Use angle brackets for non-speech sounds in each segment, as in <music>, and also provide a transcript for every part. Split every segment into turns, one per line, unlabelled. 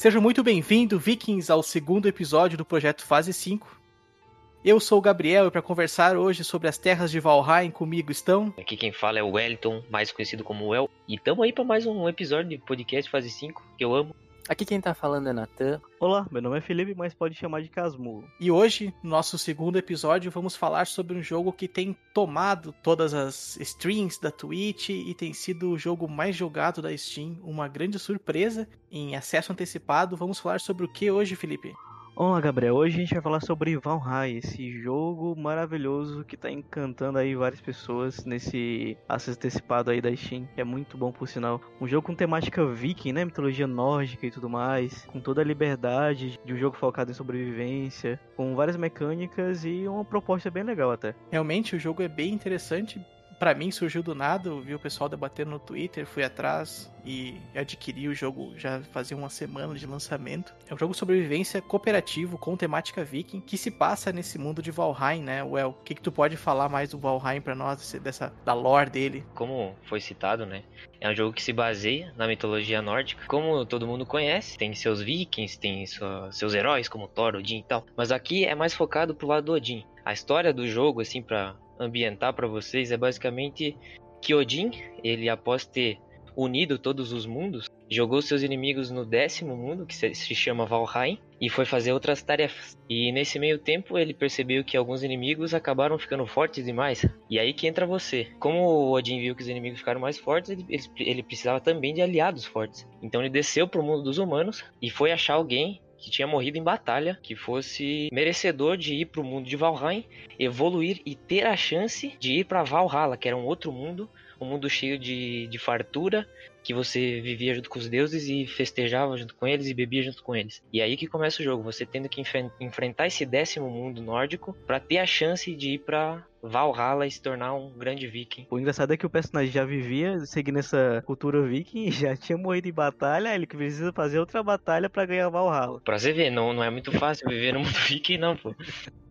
Seja muito bem-vindo, Vikings, ao segundo episódio do projeto Fase 5. Eu sou o Gabriel e para conversar hoje sobre as terras de Valheim comigo estão.
Aqui quem fala é o Wellington, mais conhecido como El. E estamos aí para mais um episódio de podcast Fase 5, que eu amo.
Aqui quem tá falando é Natan.
Olá, meu nome é Felipe, mas pode chamar de Casmurro.
E hoje, no nosso segundo episódio, vamos falar sobre um jogo que tem tomado todas as streams da Twitch e tem sido o jogo mais jogado da Steam. Uma grande surpresa em acesso antecipado. Vamos falar sobre o que hoje, Felipe?
Olá, Gabriel. Hoje a gente vai falar sobre Valheim, esse jogo maravilhoso que tá encantando aí várias pessoas nesse acesso antecipado aí da Steam, que é muito bom por sinal. Um jogo com temática viking, né, mitologia nórdica e tudo mais, com toda a liberdade de um jogo focado em sobrevivência, com várias mecânicas e uma proposta bem legal até.
Realmente o jogo é bem interessante, para mim surgiu do nada, eu vi o pessoal debatendo no Twitter, fui atrás e adquiri o jogo já fazia uma semana de lançamento. É um jogo sobrevivência cooperativo com temática viking que se passa nesse mundo de Valheim, né? Well, o que, que tu pode falar mais do Valheim para nós, dessa da lore dele?
Como foi citado, né? É um jogo que se baseia na mitologia nórdica. Como todo mundo conhece, tem seus vikings, tem sua, seus heróis como Thor, Odin e tal. Mas aqui é mais focado pro lado do Odin. A história do jogo, assim, para ambientar para vocês é basicamente que Odin, ele após ter unido todos os mundos, jogou seus inimigos no décimo mundo, que se chama Valheim, e foi fazer outras tarefas. E nesse meio tempo ele percebeu que alguns inimigos acabaram ficando fortes demais. E aí que entra você. Como o Odin viu que os inimigos ficaram mais fortes, ele, ele, precisava também de aliados fortes. Então ele desceu para o mundo dos humanos e foi achar alguém que tinha morrido em batalha, que fosse merecedor de ir para o mundo de Valheim, evoluir e ter a chance de ir para Valhalla, que era um outro mundo, um mundo cheio de, de fartura, que você vivia junto com os deuses e festejava junto com eles e bebia junto com eles. E aí que começa o jogo, você tendo que enfrentar esse décimo mundo nórdico para ter a chance de ir para Valhalla e se tornar um grande viking.
O engraçado é que o personagem já vivia seguindo essa cultura viking, <laughs> já tinha morrido em batalha, ele precisa fazer outra batalha para ganhar Valhalla.
Pra você ver, não, não é muito fácil viver no mundo <laughs> viking não, pô.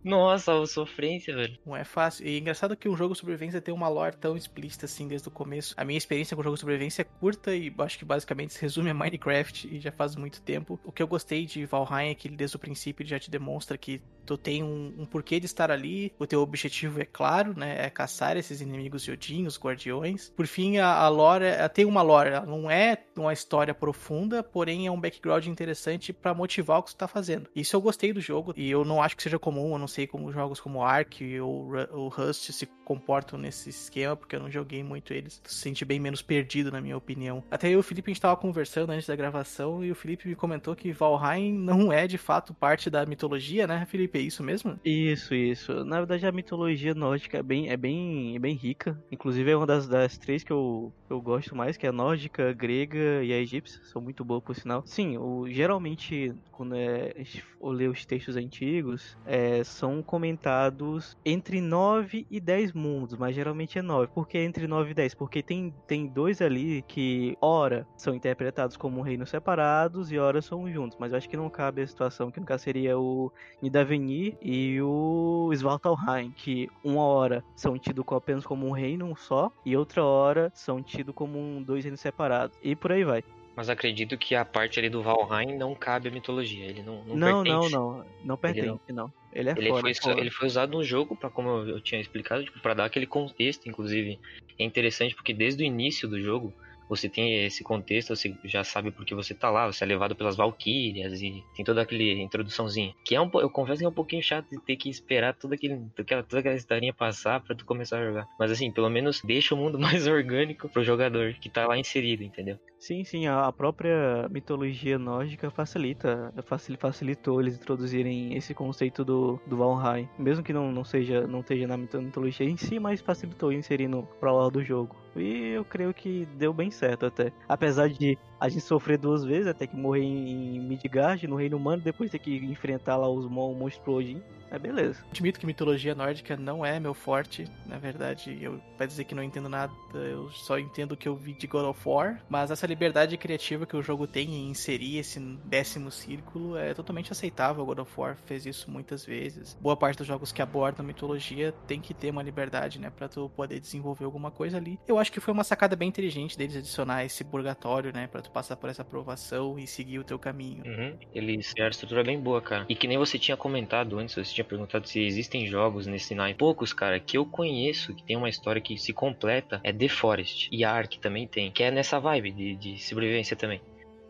Nossa, a sofrência, velho.
Não é fácil. E é engraçado que um jogo de sobrevivência tem uma lore tão explícita assim desde o começo. A minha experiência com o jogo de sobrevivência é curta e acho que basicamente se resume a Minecraft e já faz muito tempo. O que eu gostei de Valheim é que ele desde o princípio já te demonstra que tu tem um, um porquê de estar ali, o teu objetivo é claro, né? É caçar esses inimigos de Odin, os guardiões. Por fim, a, a lore ela tem uma lore, ela não é uma história profunda, porém é um background interessante para motivar o que tu tá fazendo. Isso eu gostei do jogo e eu não acho que seja comum, eu não sei como jogos como Ark ou o Rust se comportam nesse esquema, porque eu não joguei muito eles. Se sente bem menos perdido, na minha opinião. Até eu e o Felipe a gente tava conversando antes da gravação e o Felipe me comentou que Valheim não é de fato parte da mitologia, né, Felipe? É isso mesmo?
Isso, isso. Na verdade, a mitologia nórdica é bem, é bem, é bem rica. Inclusive, é uma das, das três que eu, eu gosto mais, que é a nórdica, a grega e a egípcia. São muito boas, por sinal. Sim, o, geralmente, quando é, gente lê os textos antigos, é, são comentados entre 9 e 10 mundos, mas geralmente é 9. Por que entre 9 e 10? Porque tem, tem dois ali que, ora, são interpretados como reinos separados e ora são juntos. Mas eu acho que não cabe a situação, que no caso seria o Nidavellir e o Svartalheim, que uma hora são tidos apenas como um reino só e outra hora são tidos como dois reinos separados. E por aí vai.
Mas acredito que a parte ali do Valheim não cabe à mitologia. Ele não Não,
não,
pertence.
não, não. Não pertence,
não.
não. Ele é
ele,
fora,
foi,
fora.
ele foi usado no jogo para como eu tinha explicado, tipo, para dar aquele contexto, inclusive. É interessante porque desde o início do jogo você tem esse contexto, você já sabe porque você tá lá, você é levado pelas valquírias e tem toda aquele introduçãozinha. Que é um eu confesso que é um pouquinho chato de ter que esperar toda, aquele, toda, toda aquela historinha passar para tu começar a jogar. Mas assim, pelo menos <laughs> deixa o mundo <laughs> mais orgânico pro jogador que tá lá inserido, entendeu?
Sim, sim, a própria mitologia nórdica facilita, facilitou eles introduzirem esse conceito do, do Valheim, mesmo que não, não seja, não esteja na mitologia em si, mas facilitou inserindo pro lado do jogo. E eu creio que deu bem certo até. Apesar de a gente sofrer duas vezes, até que morrer em Midgard, no Reino Humano, depois ter que enfrentar lá os monstros Odin. Mas beleza.
Admito que mitologia nórdica não é meu forte. Na verdade, eu vai dizer que não entendo nada, eu só entendo o que eu vi de God of War. Mas essa liberdade criativa que o jogo tem em inserir esse décimo círculo é totalmente aceitável. God of War fez isso muitas vezes. Boa parte dos jogos que abordam mitologia tem que ter uma liberdade, né, para tu poder desenvolver alguma coisa ali. Eu acho que foi uma sacada bem inteligente deles adicionar esse purgatório, né, para tu passar por essa aprovação e seguir o teu caminho.
Uhum. Eles a estrutura bem boa, cara. E que nem você tinha comentado antes, você tinha perguntado se existem jogos nesse naipe. Poucos, cara, que eu conheço que tem uma história que se completa é The Forest. E Ark também tem, que é nessa vibe de, de sobrevivência também.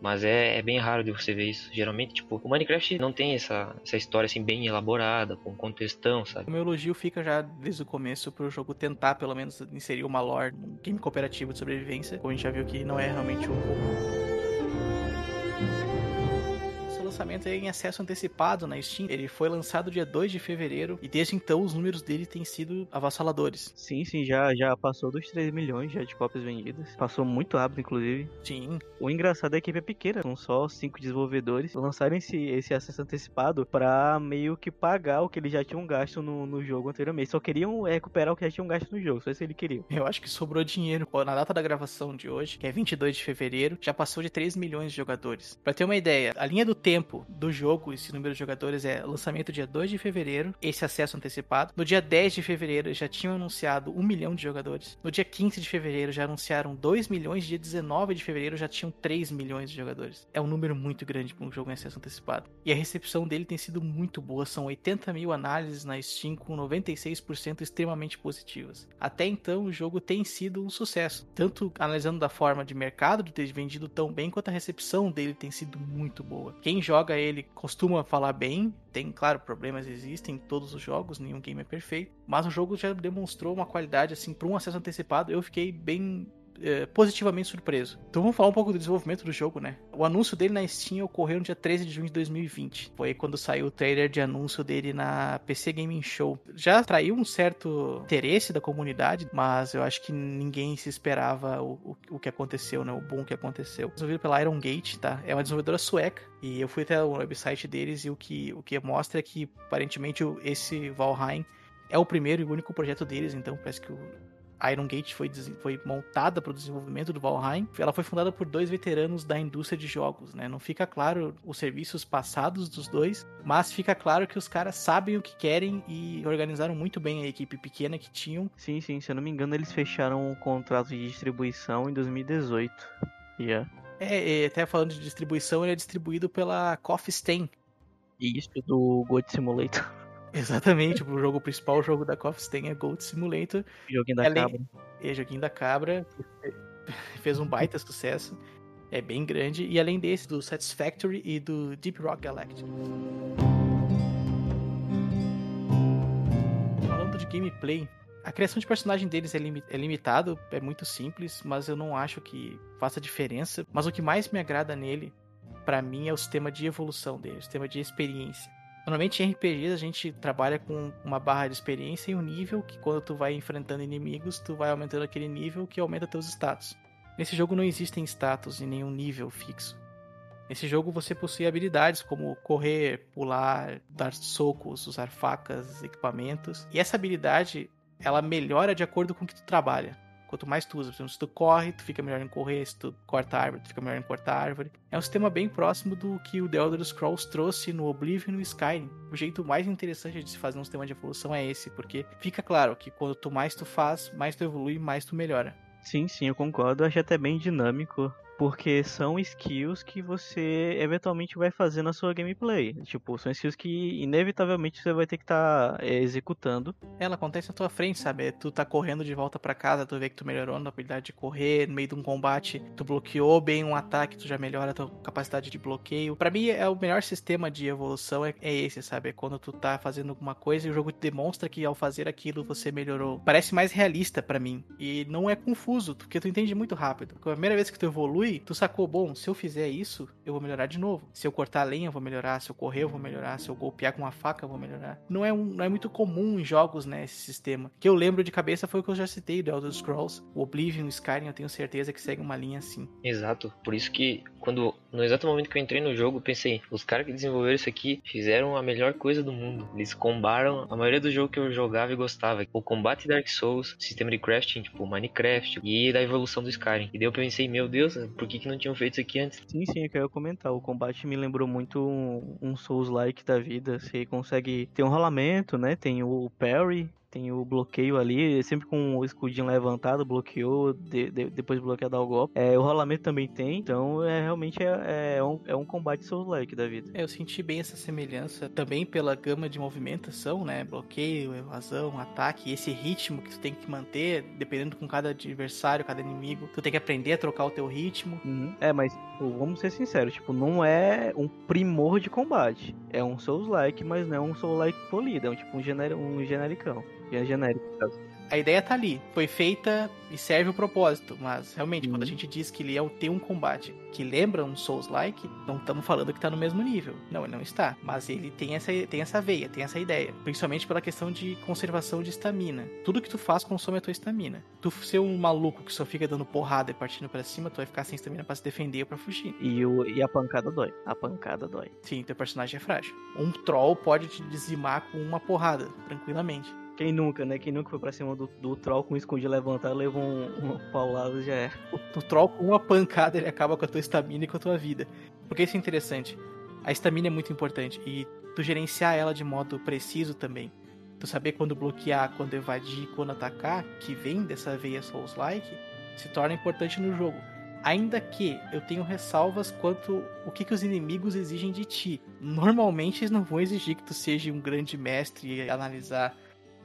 Mas é, é, bem raro de você ver isso. Geralmente, tipo, o Minecraft não tem essa, essa história assim bem elaborada, com contextão, sabe?
O meu elogio fica já desde o começo pro jogo tentar, pelo menos, inserir uma lore num game cooperativo de sobrevivência. Como a gente já viu que não é realmente o. lançamento em acesso antecipado na Steam. Ele foi lançado dia 2 de fevereiro e desde então os números dele têm sido avassaladores.
Sim, sim, já, já passou dos 3 milhões já de cópias vendidas. Passou muito rápido, inclusive.
Sim.
O engraçado é que a equipe é pequena, são só 5 desenvolvedores. Lançaram esse, esse acesso antecipado pra meio que pagar o que eles já tinham gasto no, no jogo anteriormente. Só queriam recuperar o que já tinham gasto no jogo, só isso que eles queriam.
Eu acho que sobrou dinheiro. Na data da gravação de hoje, que é 22 de fevereiro, já passou de 3 milhões de jogadores. Pra ter uma ideia, a linha do tempo tempo do jogo, esse número de jogadores é lançamento dia 2 de fevereiro, esse acesso antecipado. No dia 10 de fevereiro já tinham anunciado 1 milhão de jogadores. No dia 15 de fevereiro já anunciaram 2 milhões. Dia 19 de fevereiro já tinham 3 milhões de jogadores. É um número muito grande para um jogo em acesso antecipado. E a recepção dele tem sido muito boa. São 80 mil análises na Steam com 96% extremamente positivas. Até então o jogo tem sido um sucesso. Tanto analisando da forma de mercado de ter vendido tão bem, quanto a recepção dele tem sido muito boa. Quem joga ele costuma falar bem. Tem, claro, problemas existem em todos os jogos, nenhum game é perfeito. Mas o jogo já demonstrou uma qualidade, assim, para um acesso antecipado. Eu fiquei bem é, positivamente surpreso. Então vamos falar um pouco do desenvolvimento do jogo, né? O anúncio dele na Steam ocorreu no dia 13 de junho de 2020. Foi quando saiu o trailer de anúncio dele na PC Gaming Show. Já atraiu um certo interesse da comunidade, mas eu acho que ninguém se esperava o, o, o que aconteceu, né? O boom que aconteceu. Desenvolvido pela Iron Gate, tá? É uma desenvolvedora sueca. E eu fui até o website deles e o que, o que mostra é que aparentemente esse Valheim é o primeiro e único projeto deles, então parece que o Iron Gate foi, foi montada para o desenvolvimento do Valheim. Ela foi fundada por dois veteranos da indústria de jogos, né? Não fica claro os serviços passados dos dois, mas fica claro que os caras sabem o que querem e organizaram muito bem a equipe pequena que tinham.
Sim, sim, se eu não me engano, eles fecharam um contrato de distribuição em 2018. Yeah.
É, até falando de distribuição, ele é distribuído pela Coffee Stain.
Isso, do Goat Simulator. <laughs>
Exatamente, o jogo principal, o jogo da Coffee tem é Gold Simulator.
Joguinho da Além... cabra.
É, joguinho da cabra. <laughs> Fez um baita sucesso. É bem grande. E além desse, do Satisfactory e do Deep Rock Galactic. Falando de gameplay, a criação de personagem deles é, lim é limitado, é muito simples, mas eu não acho que faça diferença. Mas o que mais me agrada nele, para mim, é o sistema de evolução dele, o sistema de experiência. Normalmente em RPGs a gente trabalha com uma barra de experiência e um nível que quando tu vai enfrentando inimigos, tu vai aumentando aquele nível que aumenta teus status. Nesse jogo não existem status e nenhum nível fixo. Nesse jogo você possui habilidades como correr, pular, dar socos, usar facas, equipamentos. E essa habilidade, ela melhora de acordo com o que tu trabalha. Quanto mais tu usa, por exemplo, se tu corre, tu fica melhor em correr, se tu corta árvore, tu fica melhor em cortar árvore. É um sistema bem próximo do que o The Elder Scrolls trouxe no Oblivion e no Skyrim. O jeito mais interessante de se fazer um sistema de evolução é esse, porque fica claro que quanto mais tu faz, mais tu evolui, mais tu melhora.
Sim, sim, eu concordo. Eu acho até bem dinâmico porque são skills que você eventualmente vai fazer na sua gameplay. Tipo, são skills que inevitavelmente você vai ter que estar tá, é, executando.
Ela acontece na tua frente, sabe? Tu tá correndo de volta para casa, tu vê que tu melhorou na habilidade de correr, no meio de um combate, tu bloqueou bem um ataque, tu já melhora a tua capacidade de bloqueio. Para mim, é o melhor sistema de evolução é, é esse, sabe? É quando tu tá fazendo alguma coisa e o jogo te demonstra que ao fazer aquilo você melhorou. Parece mais realista para mim. E não é confuso, porque tu entende muito rápido. A primeira vez que tu evolui, tu sacou, bom, se eu fizer isso, eu vou melhorar de novo. Se eu cortar a lenha, eu vou melhorar. Se eu correr, eu vou melhorar. Se eu golpear com uma faca, eu vou melhorar. Não é, um, não é muito comum em jogos, né, esse sistema. que eu lembro de cabeça foi o que eu já citei do Elder Scrolls. O Oblivion, o Skyrim, eu tenho certeza que segue uma linha assim.
Exato. Por isso que quando no exato momento que eu entrei no jogo, pensei, os caras que desenvolveram isso aqui fizeram a melhor coisa do mundo. Eles combaram a maioria do jogo que eu jogava e gostava. O combate Dark Souls, sistema de crafting, tipo Minecraft e da evolução do Skyrim. E daí eu pensei, meu Deus, por que, que não tinham feito isso aqui antes?
Sim, sim, eu quero comentar. O combate me lembrou muito um, um Souls-like da vida. Você consegue ter um rolamento, né? Tem o parry, tem o bloqueio ali, sempre com o escudinho levantado, bloqueou, de, de, depois bloqueia dar o golpe. É, o rolamento também tem, então é realmente é, é um, é um combate Souls-like da vida.
É, eu senti bem essa semelhança também pela gama de movimentação, né? Bloqueio, evasão, ataque, esse ritmo que tu tem que manter, dependendo com cada adversário, cada inimigo. Tu tem que aprender a trocar o teu ritmo.
Uhum. É, mas tipo, vamos ser sinceros, tipo, não é um primor de combate. É um Souls-like, mas não é um Souls-like polido, é um tipo um, gener um genericão. É genérico, caso
a ideia tá ali, foi feita e serve o propósito, mas realmente uhum. quando a gente diz que ele é o ter um combate que lembra um Souls-like, não estamos falando que tá no mesmo nível. Não, ele não está, mas ele tem essa tem essa veia, tem essa ideia, principalmente pela questão de conservação de estamina. Tudo que tu faz consome a tua estamina. Tu ser um maluco que só fica dando porrada e partindo para cima, tu vai ficar sem estamina para se defender ou para fugir.
E, o, e a pancada dói. A pancada dói.
Sim, teu personagem é frágil. Um troll pode te dizimar com uma porrada, tranquilamente.
Quem nunca, né? Quem nunca foi pra cima do, do troll com o escondido levantado, levou um, uma paulada já é.
O, o troll com uma pancada ele acaba com a tua estamina e com a tua vida. Porque isso é interessante. A estamina é muito importante e tu gerenciar ela de modo preciso também. Tu saber quando bloquear, quando evadir, quando atacar, que vem dessa veia Souls-like, se torna importante no jogo. Ainda que eu tenho ressalvas quanto o que, que os inimigos exigem de ti. Normalmente eles não vão exigir que tu seja um grande mestre e analisar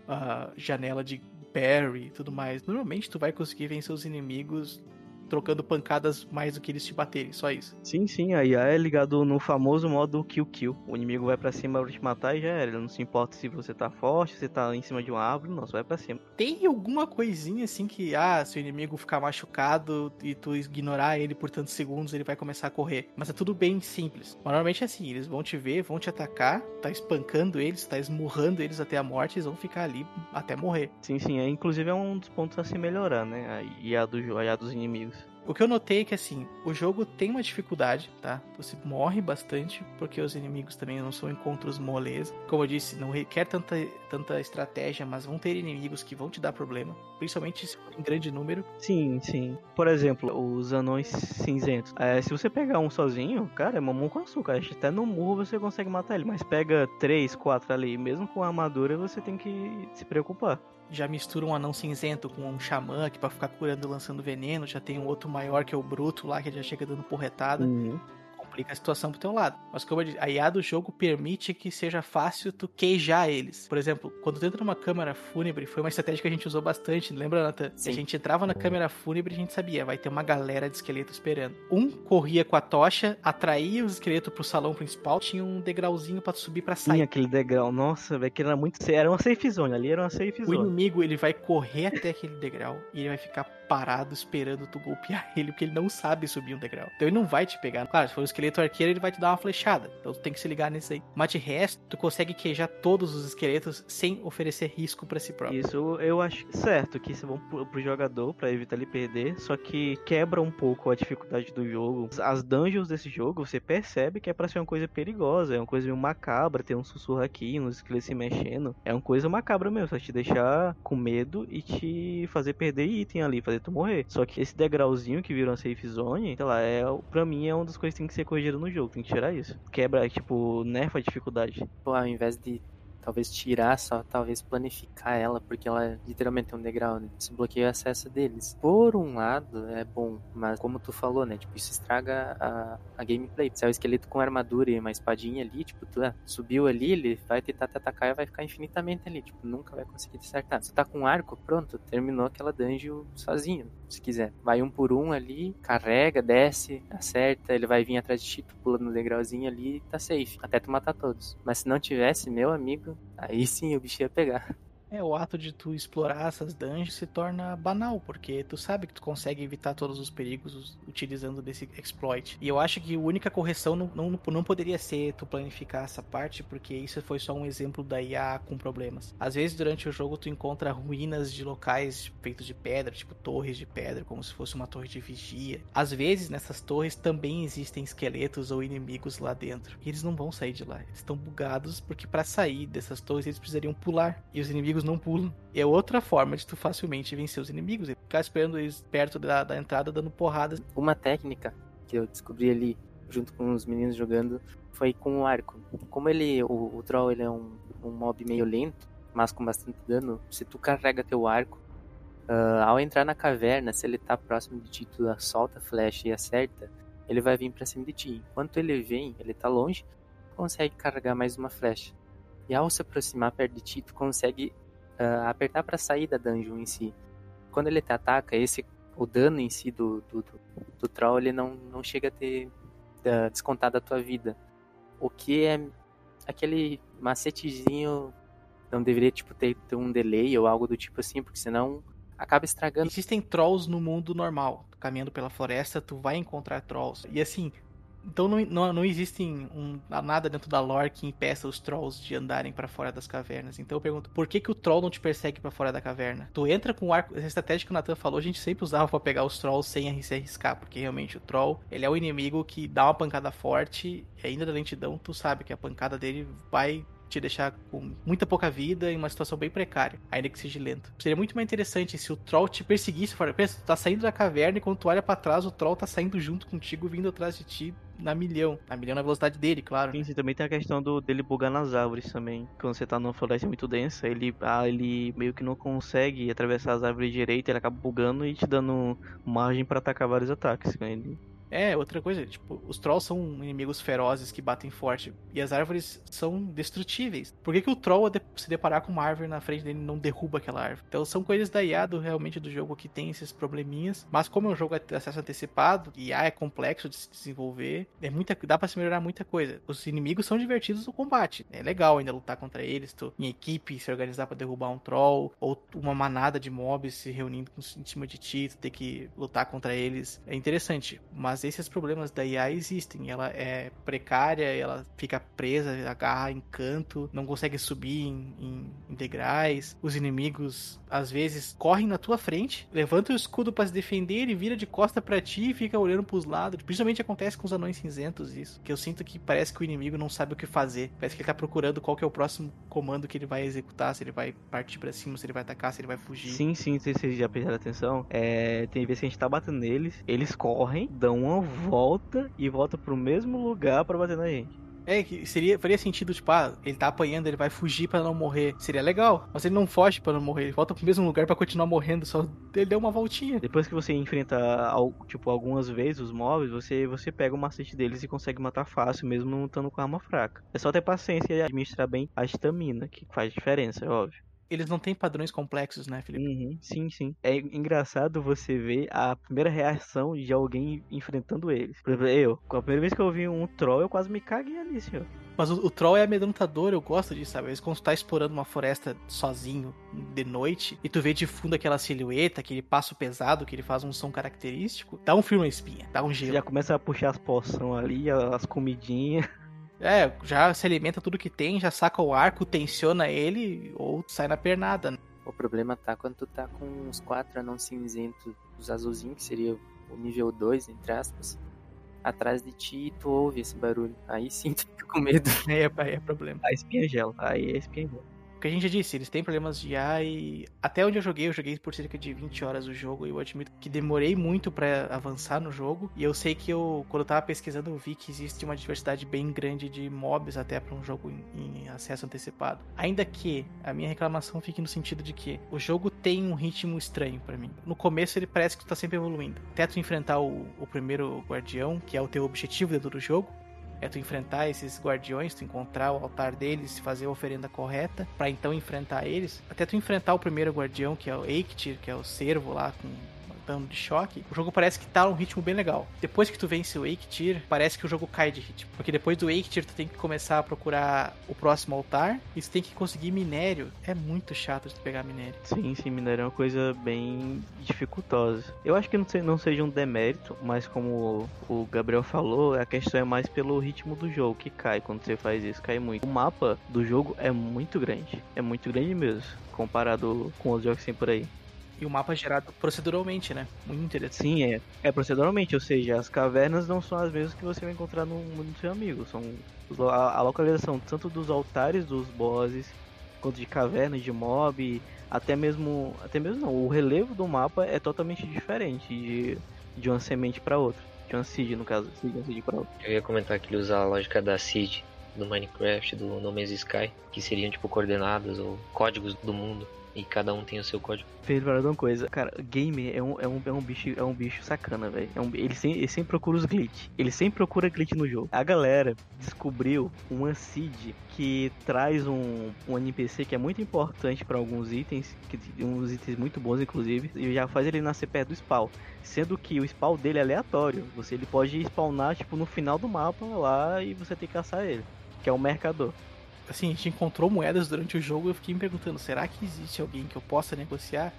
a janela de parry e tudo mais. Normalmente tu vai conseguir vencer os inimigos trocando pancadas mais do que eles te baterem, só isso.
Sim, sim, a IA é ligado no famoso modo kill kill. O inimigo vai para cima pra te matar e já era. Ele não se importa se você tá forte, se tá em cima de uma árvore, não, só vai pra cima.
Tem alguma coisinha assim que, ah, se o inimigo ficar machucado e tu ignorar ele por tantos segundos, ele vai começar a correr. Mas é tudo bem simples. Normalmente é assim, eles vão te ver, vão te atacar, tá espancando eles, tá esmurrando eles até a morte, eles vão ficar ali até morrer.
Sim, sim, é, inclusive é um dos pontos a se melhorar, né? A IA, do, a IA dos inimigos.
O que eu notei é que assim, o jogo tem uma dificuldade, tá? Você morre bastante, porque os inimigos também não são encontros moleza. Como eu disse, não requer tanta, tanta estratégia, mas vão ter inimigos que vão te dar problema, principalmente em grande número.
Sim, sim. Por exemplo, os anões cinzentos. É, se você pegar um sozinho, cara, é mamão com açúcar. Até no murro você consegue matar ele, mas pega três, quatro ali, mesmo com a armadura, você tem que se preocupar
já mistura um anão cinzento com um xamã que para ficar curando e lançando veneno, já tem um outro maior que é o bruto lá que já chega dando porretada. Uhum complica a situação pro teu lado. Mas como eu disse, a IA do jogo permite que seja fácil tu queijar eles. Por exemplo, quando tu entra numa câmara fúnebre, foi uma estratégia que a gente usou bastante, lembra, Nathan? Sim. A gente entrava na câmara fúnebre a gente sabia, vai ter uma galera de esqueleto esperando. Um corria com a tocha, atraía os esqueletos pro salão principal, tinha um degrauzinho para subir para sair.
Tinha aquele degrau, nossa, velho, que era muito. Era uma safe zone, ali era uma safe zone.
O inimigo, ele vai correr até aquele degrau e ele vai ficar parado esperando tu golpear ele, porque ele não sabe subir um degrau. Então ele não vai te pegar. Claro, se for um esqueleto arqueiro, ele vai te dar uma flechada. Então tu tem que se ligar nisso aí. Mas de resto, tu consegue queijar todos os esqueletos sem oferecer risco para si próprio.
Isso eu acho certo, que isso é bom pro, pro jogador, para evitar ele perder, só que quebra um pouco a dificuldade do jogo. As dungeons desse jogo, você percebe que é pra ser uma coisa perigosa, é uma coisa meio macabra, tem um sussurro aqui, uns esqueletos se mexendo. É uma coisa macabra mesmo, só te deixar com medo e te fazer perder item ali, fazer fazer tu morrer. Só que esse degrauzinho que virou uma safe zone, sei lá, é, pra mim é uma das coisas que tem que ser corrigido no jogo. Tem que tirar isso. Quebra, tipo, nerfa a dificuldade.
Pô, ao invés de talvez tirar, só talvez planificar ela, porque ela literalmente é um degrau, né? Desbloqueia o acesso deles. Por um lado, é bom, mas como tu falou, né? Tipo, isso estraga a, a gameplay. Se é o esqueleto com armadura e uma espadinha ali, tipo, tu ah, subiu ali, ele vai tentar te atacar e vai ficar infinitamente ali, tipo, nunca vai conseguir te acertar. Se tá com arco, pronto, terminou aquela dungeon sozinho, se quiser. Vai um por um ali, carrega, desce, acerta, ele vai vir atrás de ti, tu pula no degrauzinho ali, tá safe, até tu matar todos. Mas se não tivesse, meu amigo, Aí sim o bicho ia pegar.
É, o ato de tu explorar essas dungeons se torna banal, porque tu sabe que tu consegue evitar todos os perigos utilizando desse exploit. E eu acho que a única correção não, não, não poderia ser tu planificar essa parte, porque isso foi só um exemplo da IA com problemas. Às vezes durante o jogo tu encontra ruínas de locais feitos de pedra, tipo torres de pedra, como se fosse uma torre de vigia. Às vezes nessas torres também existem esqueletos ou inimigos lá dentro. E eles não vão sair de lá. Eles estão bugados porque para sair dessas torres eles precisariam pular. E os inimigos não pulam. E é outra forma de tu facilmente vencer os inimigos. É ficar esperando eles perto da, da entrada dando porradas.
Uma técnica que eu descobri ali, junto com os meninos jogando, foi com o arco. Como ele, o, o Troll ele é um, um mob meio lento, mas com bastante dano, se tu carrega teu arco, uh, ao entrar na caverna, se ele tá próximo de ti, tu solta a flecha e acerta, ele vai vir para cima de ti. Enquanto ele vem, ele tá longe, consegue carregar mais uma flecha. E ao se aproximar perto de ti, tu consegue uh, apertar para sair da dungeon em si. Quando ele te ataca, esse o dano em si do, do, do, do troll ele não, não chega a ter uh, descontado a tua vida. O que é aquele macetezinho não deveria tipo ter, ter um delay ou algo do tipo assim, porque senão acaba estragando.
Existem trolls no mundo normal. Caminhando pela floresta, tu vai encontrar trolls. E assim, então não, não, não existe um, nada dentro da lore que impeça os trolls de andarem para fora das cavernas. Então eu pergunto, por que, que o troll não te persegue para fora da caverna? Tu entra com o arco. Essa estratégia que o Nathan falou, a gente sempre usava para pegar os trolls sem se arriscar. Porque realmente o troll, ele é o inimigo que dá uma pancada forte. E ainda da lentidão, tu sabe que a pancada dele vai te deixar com muita pouca vida em uma situação bem precária, ainda que seja lento. Seria muito mais interessante se o troll te perseguisse fora. Pensa, tu tá saindo da caverna e quando tu olha para trás, o troll tá saindo junto contigo, vindo atrás de ti na milhão. Na milhão na velocidade dele, claro.
Sim, sim, também tem a questão do, dele bugar nas árvores também. Quando você tá numa floresta muito densa, ele, ah, ele meio que não consegue atravessar as árvores direito, ele acaba bugando e te dando margem para atacar vários ataques. Ele
é, outra coisa, tipo, os trolls são inimigos ferozes que batem forte. E as árvores são destrutíveis. Por que, que o troll, se deparar com uma árvore na frente dele, não derruba aquela árvore? Então são coisas da IA do, realmente do jogo que tem esses probleminhas. Mas como é um jogo de acesso antecipado, IA é complexo de se desenvolver, é muita, dá pra se melhorar muita coisa. Os inimigos são divertidos no combate. É legal ainda lutar contra eles, tu, em equipe, se organizar para derrubar um troll, ou uma manada de mobs se reunindo em cima de ti, tu ter que lutar contra eles. É interessante. Mas esses problemas da IA existem. Ela é precária, ela fica presa, agarra em canto, não consegue subir em, em, em degraus. Os inimigos, às vezes, correm na tua frente, levanta o escudo para se defender e vira de costa para ti e fica olhando pros lados. Principalmente acontece com os anões cinzentos isso. Que eu sinto que parece que o inimigo não sabe o que fazer. Parece que ele tá procurando qual que é o próximo comando que ele vai executar, se ele vai partir para cima, se ele vai atacar, se ele vai fugir.
Sim, sim, se vocês já prestaram atenção. É, tem vezes que a gente tá batendo neles, eles correm, dão uma volta e volta pro mesmo lugar para bater na gente.
É, que seria, faria sentido, tipo, ah, ele tá apanhando, ele vai fugir para não morrer. Seria legal, mas ele não foge para não morrer, ele volta pro mesmo lugar para continuar morrendo, só ele deu uma voltinha.
Depois que você enfrenta, tipo, algumas vezes os mobs, você, você pega o macete deles e consegue matar fácil, mesmo não estando com arma fraca. É só ter paciência e administrar bem a estamina, que faz diferença, é óbvio
eles não têm padrões complexos, né, Felipe?
Uhum, sim, sim. É engraçado você ver a primeira reação de alguém enfrentando eles. Por exemplo, eu, a primeira vez que eu vi um troll, eu quase me caguei ali, senhor.
Mas o, o, troll é amedrontador, eu gosto disso, sabe? Às vezes quando tu tá explorando uma floresta sozinho, de noite, e tu vê de fundo aquela silhueta, aquele passo pesado, que ele faz um som característico, dá um frio na espinha, dá um gelo.
Já começa a puxar as poções ali, as comidinhas. <laughs>
É, já se alimenta tudo que tem, já saca o arco, tensiona ele ou sai na pernada. Né?
O problema tá quando tu tá com os quatro anãos cinzentos, os azulzinhos, que seria o nível 2, entre aspas, atrás de ti e tu ouve esse barulho. Aí sim tu fica com medo.
Aí <laughs> é, aí é problema.
A espinha gela, aí é espinha gela
que a gente já disse, eles têm problemas de IA e até onde eu joguei, eu joguei por cerca de 20 horas o jogo e eu admito que demorei muito para avançar no jogo. E eu sei que eu, quando eu tava pesquisando, eu vi que existe uma diversidade bem grande de mobs até para um jogo em, em, acesso antecipado. Ainda que a minha reclamação fique no sentido de que o jogo tem um ritmo estranho para mim. No começo ele parece que tu tá sempre evoluindo. Até tu enfrentar o, o primeiro guardião, que é o teu objetivo dentro do jogo, é tu enfrentar esses guardiões, tu encontrar o altar deles, fazer a oferenda correta, para então enfrentar eles. Até tu enfrentar o primeiro guardião, que é o Eiktir, que é o servo lá com dano de choque, o jogo parece que tá num ritmo bem legal. Depois que tu vence o Eikthyr, parece que o jogo cai de ritmo. Porque depois do Eikthyr, tu tem que começar a procurar o próximo altar, e tu tem que conseguir minério. É muito chato de pegar minério.
Sim, sim, minério é uma coisa bem dificultosa. Eu acho que não, não seja um demérito, mas como o Gabriel falou, a questão é mais pelo ritmo do jogo que cai quando você faz isso, cai muito. O mapa do jogo é muito grande, é muito grande mesmo, comparado com os jogos que tem por aí.
E o mapa é gerado proceduralmente, né? Muito interessante.
Sim, é. É proceduralmente, ou seja, as cavernas não são as mesmas que você vai encontrar no mundo do seu amigo. São a, a localização tanto dos altares dos bosses, quanto de cavernas, de mob, até mesmo. Até mesmo não, o relevo do mapa é totalmente diferente de, de uma semente para outra. De uma seed, no caso, de uma seed pra outra.
Eu ia comentar que ele usa a lógica da seed do Minecraft, do No Man's Sky, que seriam tipo coordenadas ou códigos do mundo. E cada um tem o seu código.
Lembrar de uma coisa, cara, gamer é um, é um, é um bicho é um bicho sacana, velho. É um, ele, ele sempre procura os glitch. Ele sempre procura glitch no jogo. A galera descobriu uma seed que traz um, um NPC que é muito importante para alguns itens, que uns itens muito bons inclusive, e já faz ele nascer perto do spawn. Sendo que o spawn dele é aleatório. Você ele pode spawnar tipo no final do mapa lá e você tem que caçar ele, que é o mercador
assim, a gente encontrou moedas durante o jogo e eu fiquei me perguntando, será que existe alguém que eu possa negociar?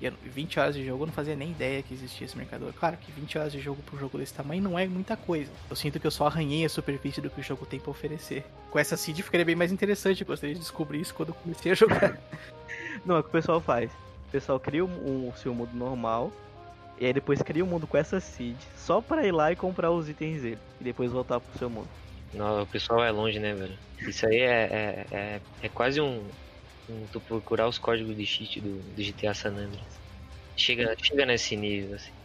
E 20 horas de jogo eu não fazia nem ideia que existia esse mercador. Claro que 20 horas de jogo para um jogo desse tamanho não é muita coisa. Eu sinto que eu só arranhei a superfície do que o jogo tem para oferecer. Com essa seed ficaria bem mais interessante. Eu gostaria de descobrir isso quando eu comecei a jogar. <laughs>
não, é o que o pessoal faz. O pessoal cria o seu mundo normal. E aí depois cria um mundo com essa seed. Só para ir lá e comprar os itens dele. E depois voltar pro seu mundo.
Não, o pessoal é longe, né, velho? Isso aí é, é, é, é quase um, um, Tu procurar os códigos de cheat do, do GTA San Andreas. Chega, chega nesse nível, assim.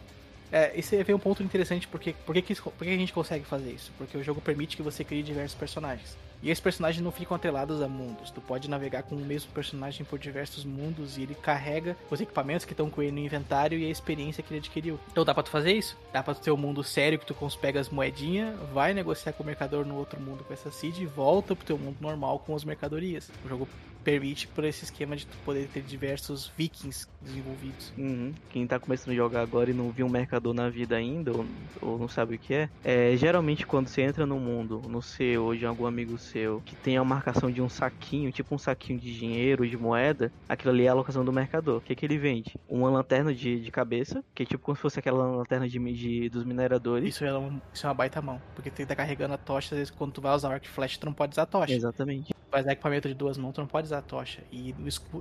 É, esse vem um ponto interessante porque por que, por que a gente consegue fazer isso? Porque o jogo permite que você crie diversos personagens. E esses personagens não ficam atrelados a mundos. Tu pode navegar com o mesmo personagem por diversos mundos e ele carrega os equipamentos que estão com ele no inventário e a experiência que ele adquiriu. Então dá pra tu fazer isso? Dá pra tu ter um mundo sério que tu pega as moedinhas, vai negociar com o mercador no outro mundo com essa seed e volta pro teu mundo normal com as mercadorias. O jogo permite por esse esquema de tu poder ter diversos vikings desenvolvidos.
Uhum. Quem tá começando a jogar agora e não viu um mercador na vida ainda, ou, ou não sabe o que é, é, geralmente quando você entra no mundo, no seu ou de algum amigo seu, que tem a marcação de um saquinho, tipo um saquinho de dinheiro, de moeda, aquilo ali é a alocação do mercador. O que, que ele vende? Uma lanterna de, de cabeça, que é tipo como se fosse aquela lanterna de, de dos mineradores.
Isso é, um, isso é uma baita mão, porque tu tá carregando a tocha, às vezes quando tu vai usar o arco flash, tu não pode usar a tocha.
Exatamente.
Vai usar equipamento de duas mãos, tu não pode usar a tocha. E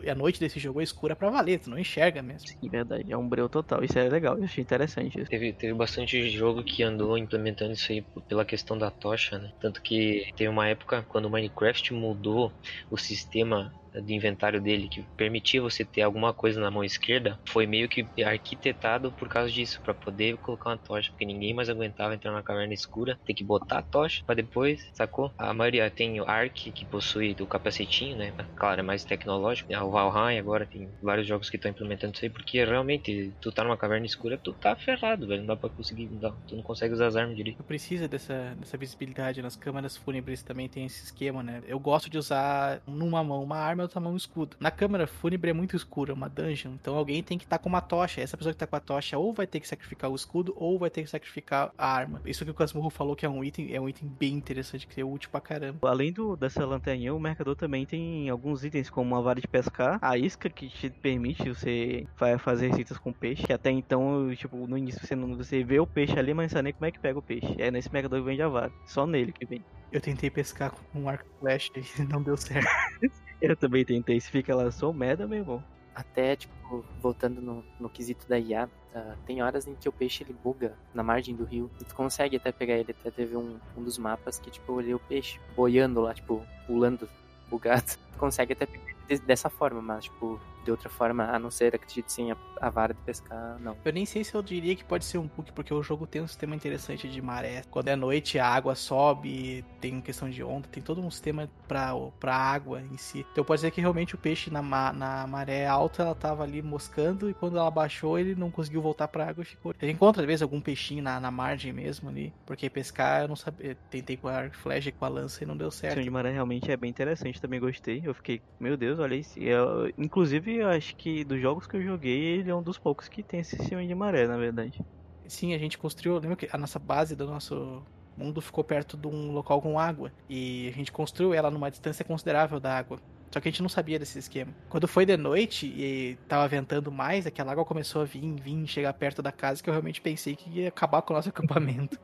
a noite desse jogo é escura pra valer, tu não enxerga mesmo.
Sim, verdade. É um breu total. Isso é legal, eu achei interessante isso.
Teve, teve bastante jogo que andou implementando isso aí pela questão da tocha, né? Tanto que teve uma época quando o Minecraft mudou o sistema do inventário dele que permitia você ter alguma coisa na mão esquerda foi meio que arquitetado por causa disso, para poder colocar uma tocha, porque ninguém mais aguentava entrar na caverna escura, ter que botar a tocha para depois, sacou? A maioria tem o Ark que possui o capacetinho, né? Claro, é mais tecnológico. O Valheim agora tem vários jogos que estão implementando isso aí, porque realmente tu tá numa caverna escura, tu tá ferrado, velho, não dá para conseguir, não, tu não consegue usar as armas direito.
Precisa dessa, dessa visibilidade nas câmeras fúnebres também tem esse esquema, né? Eu gosto de usar numa mão uma arma outra mão um escudo. Na câmara fúnebre é muito escuro, é uma dungeon, então alguém tem que estar tá com uma tocha. Essa pessoa que tá com a tocha ou vai ter que sacrificar o escudo ou vai ter que sacrificar a arma. Isso que o Casmurro falou que é um item, é um item bem interessante, que é útil pra caramba.
Além do, dessa lanterninha, o mercador também tem alguns itens como uma vara de pescar, a isca que te permite você fazer receitas com peixe, que até então, tipo, no início você não você vê o peixe ali, mas não sabe nem como é que pega o peixe. É nesse mercador que vende a vara. Só nele que vem.
Eu tentei pescar com um arco flash e <laughs> não deu certo. <laughs>
Eu também tentei. Se fica lá, sou merda, meu irmão.
Até, tipo, voltando no, no quesito da IA, uh, ah, tem horas em que o peixe ele buga na margem do rio. E tu consegue até pegar ele. Até teve um, um dos mapas que, tipo, eu olhei o peixe boiando lá, tipo, pulando, bugado. <laughs> Tu consegue até pegar dessa forma, mas, tipo, de outra forma, a não ser, acredito sim, a, a, vara de pescar, não.
Eu nem sei se eu diria que pode ser um bug, porque o jogo tem um sistema interessante de maré. Quando é noite, a água sobe, tem questão de onda, tem todo um sistema pra, pra água em si. Então pode ser que realmente o peixe na, na maré alta, ela tava ali moscando, e quando ela baixou, ele não conseguiu voltar pra água e ficou. A gente encontra, às vezes, algum peixinho na, na margem mesmo ali, porque pescar, eu não sabia, tentei com a flash e com a lança e não deu certo. O
de maré realmente é bem interessante, também gostei. Eu fiquei, meu Deus, olha isso. Eu, inclusive, Inclusive, eu acho que dos jogos que eu joguei, ele é um dos poucos que tem esse sistema de maré, na verdade.
Sim, a gente construiu. Lembra que a nossa base do nosso mundo ficou perto de um local com água. E a gente construiu ela numa distância considerável da água. Só que a gente não sabia desse esquema. Quando foi de noite e tava ventando mais, aquela água começou a vir, vir, chegar perto da casa, que eu realmente pensei que ia acabar com o nosso <laughs> acampamento.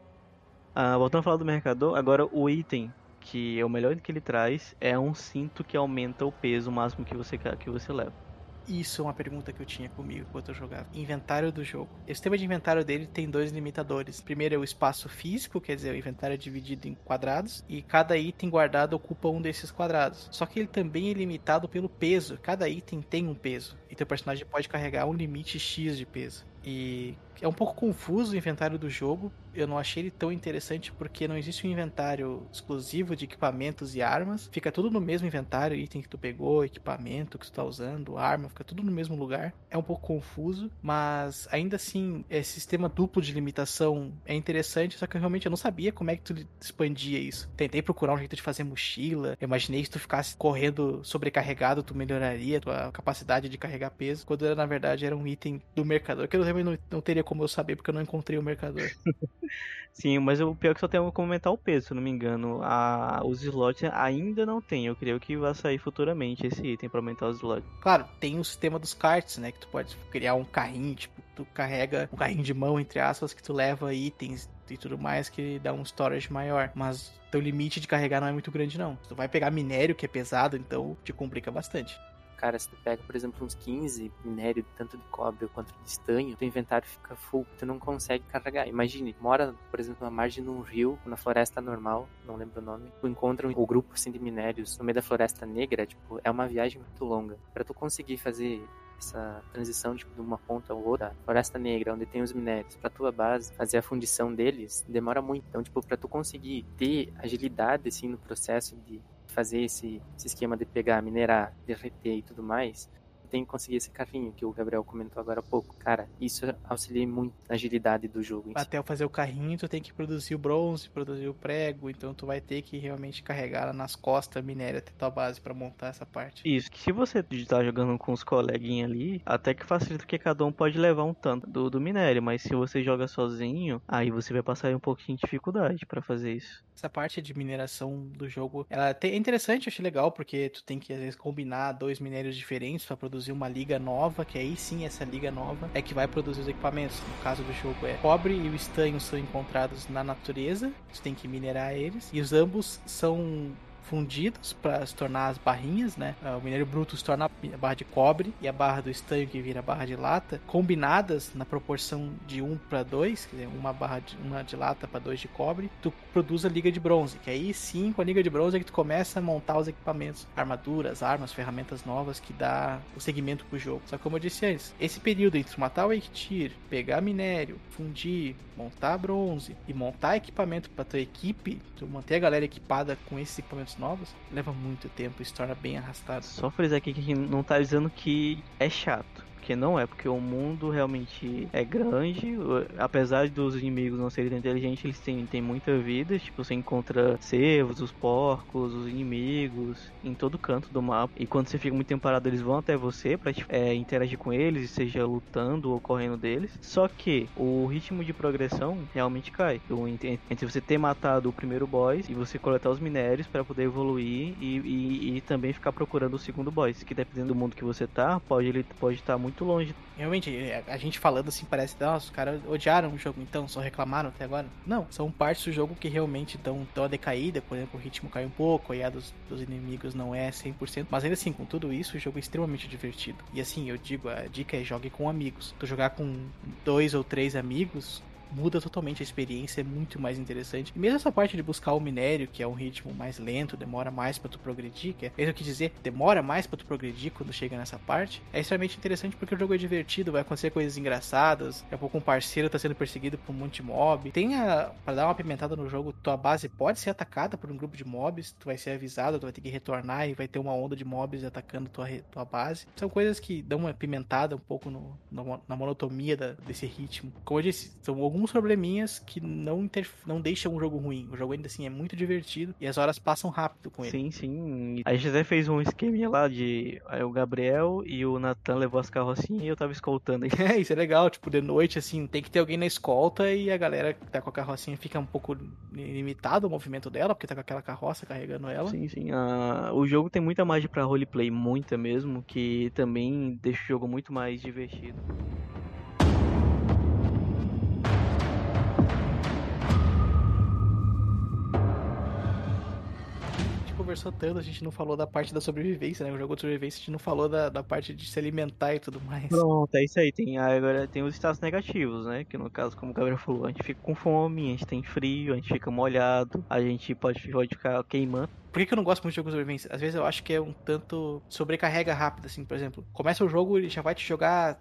Ah, voltando a falar do mercador, agora o item que é o melhor que ele traz é um cinto que aumenta o peso máximo que você, que você leva.
Isso é uma pergunta que eu tinha comigo enquanto eu jogava. Inventário do jogo. O sistema de inventário dele tem dois limitadores. Primeiro é o espaço físico, quer dizer, o inventário é dividido em quadrados, e cada item guardado ocupa um desses quadrados. Só que ele também é limitado pelo peso. Cada item tem um peso. E teu personagem pode carregar um limite X de peso. E é um pouco confuso o inventário do jogo. Eu não achei ele tão interessante porque não existe um inventário exclusivo de equipamentos e armas. Fica tudo no mesmo inventário, item que tu pegou, equipamento que tu tá usando, arma, fica tudo no mesmo lugar. É um pouco confuso, mas ainda assim, esse sistema duplo de limitação é interessante, só que eu realmente eu não sabia como é que tu expandia isso. Tentei procurar um jeito de fazer mochila. Imaginei que se tu ficasse correndo sobrecarregado, tu melhoraria a tua capacidade de carregar peso, quando na verdade era um item do mercador que eu realmente não, não teria como eu saber, porque eu não encontrei o mercador. <laughs>
Sim, mas o pior é que só tem como aumentar o peso, se não me engano. A, os slots ainda não tem. Eu creio que vai sair futuramente esse item para aumentar os slots.
Claro, tem o sistema dos carts, né? Que tu pode criar um carrinho, tipo, tu carrega um carrinho de mão, entre aspas, que tu leva itens e tudo mais, que dá um storage maior. Mas teu limite de carregar não é muito grande, não. Tu vai pegar minério, que é pesado, então te complica bastante.
Cara, se tu pega, por exemplo, uns 15 minério, tanto de cobre quanto de estanho, teu inventário fica full, tu não consegue carregar. Imagine, mora, por exemplo, na margem de um rio, na floresta normal, não lembro o nome, tu encontra um grupo assim de minérios no meio da floresta negra, tipo, é uma viagem muito longa. Para tu conseguir fazer essa transição tipo, de uma ponta a outra, Floresta Negra, onde tem os minérios, para tua base, fazer a fundição deles, demora muito. Então, tipo, para tu conseguir ter agilidade assim no processo de fazer esse, esse esquema de pegar, minerar, derreter e tudo mais, tem que conseguir esse carrinho que o Gabriel comentou agora há pouco. Cara, isso auxilia muito na agilidade do jogo.
Até eu fazer o carrinho, tu tem que produzir o bronze, produzir o prego, então tu vai ter que realmente carregar nas costas minério até tua base para montar essa parte.
Isso, que se você tá jogando com os coleguinhas ali, até que facilita porque cada um pode levar um tanto do, do minério, mas se você joga sozinho, aí você vai passar um pouquinho de dificuldade para fazer isso.
Essa parte de mineração do jogo, ela é interessante, eu achei legal, porque tu tem que às vezes combinar dois minérios diferentes para produzir produzir uma liga nova, que aí sim essa liga nova é que vai produzir os equipamentos. No caso do jogo é cobre e o estanho são encontrados na natureza, você tem que minerar eles, e os ambos são fundidos para se tornar as barrinhas, né? Ah, o minério bruto se torna a barra de cobre e a barra do estanho que vira a barra de lata, combinadas na proporção de 1 para 2, quer dizer, uma barra de, uma de lata para 2 de cobre, tu produz a liga de bronze, que aí sim, com a liga de bronze é que tu começa a montar os equipamentos, armaduras, armas, ferramentas novas que dá o segmento pro jogo. Só que como eu disse antes, esse período entre matar o Eiktir, pegar minério, fundir, montar bronze e montar equipamento para tua equipe, tu manter a galera equipada com esses equipamentos novos, leva muito tempo e se torna bem arrastado.
Só frisar aqui que não tá dizendo que é chato porque não é, porque o mundo realmente é grande, apesar dos inimigos não serem inteligentes, eles têm, têm muita vida, tipo, você encontra cervos, os porcos, os inimigos, em todo canto do mapa, e quando você fica muito tempo parado, eles vão até você pra é, interagir com eles, seja lutando ou correndo deles, só que o ritmo de progressão realmente cai, entre você ter matado o primeiro boss e você coletar os minérios para poder evoluir e, e, e, também ficar procurando o segundo boss, que dependendo do mundo que você tá, pode ele pode estar tá muito muito longe.
Realmente, é, a gente falando assim parece, nossa, os caras odiaram o jogo então, só reclamaram até agora. Não, são partes do jogo que realmente dão, dão a decaída, por exemplo, o ritmo cai um pouco, a dos, dos inimigos não é 100%, mas ainda assim, com tudo isso, o jogo é extremamente divertido. E assim, eu digo, a dica é jogue com amigos. Tu jogar com dois ou três amigos, muda totalmente a experiência, é muito mais interessante. E mesmo essa parte de buscar o minério, que é um ritmo mais lento, demora mais para tu progredir, que é isso que dizer, demora mais para tu progredir quando chega nessa parte, é extremamente interessante porque o jogo é divertido, vai acontecer coisas engraçadas, daqui a pouco um parceiro tá sendo perseguido por um monte de mob. Tem a, pra dar uma pimentada no jogo, tua base pode ser atacada por um grupo de mobs, tu vai ser avisado, tu vai ter que retornar e vai ter uma onda de mobs atacando tua, tua base. São coisas que dão uma pimentada um pouco no, no na monotonia da, desse ritmo. Como eu disse, são alguns alguns probleminhas que não, não deixam o jogo ruim. O jogo ainda assim é muito divertido e as horas passam rápido com ele.
Sim, sim. A gente até fez um esqueminha lá de aí o Gabriel e o Nathan levou as carrocinhas e eu tava escoltando aí. <laughs>
É, isso é legal. Tipo, de noite, assim, tem que ter alguém na escolta e a galera que tá com a carrocinha fica um pouco limitado o movimento dela, porque tá com aquela carroça carregando ela.
Sim, sim. Uh, o jogo tem muita margem pra roleplay, muita mesmo, que também deixa o jogo muito mais divertido.
Conversou tanto, a gente não falou da parte da sobrevivência, né? O jogo de sobrevivência, a gente não falou da, da parte de se alimentar e tudo mais.
Pronto, é isso aí. Tem, agora tem os estados negativos, né? Que no caso, como o Gabriel falou, a gente fica com fome, a gente tem frio, a gente fica molhado, a gente pode, pode ficar queimando.
Por que, que eu não gosto muito de jogos de sobrevivência? Às vezes eu acho que é um tanto sobrecarrega rápido, assim, por exemplo. Começa o jogo, ele já vai te jogar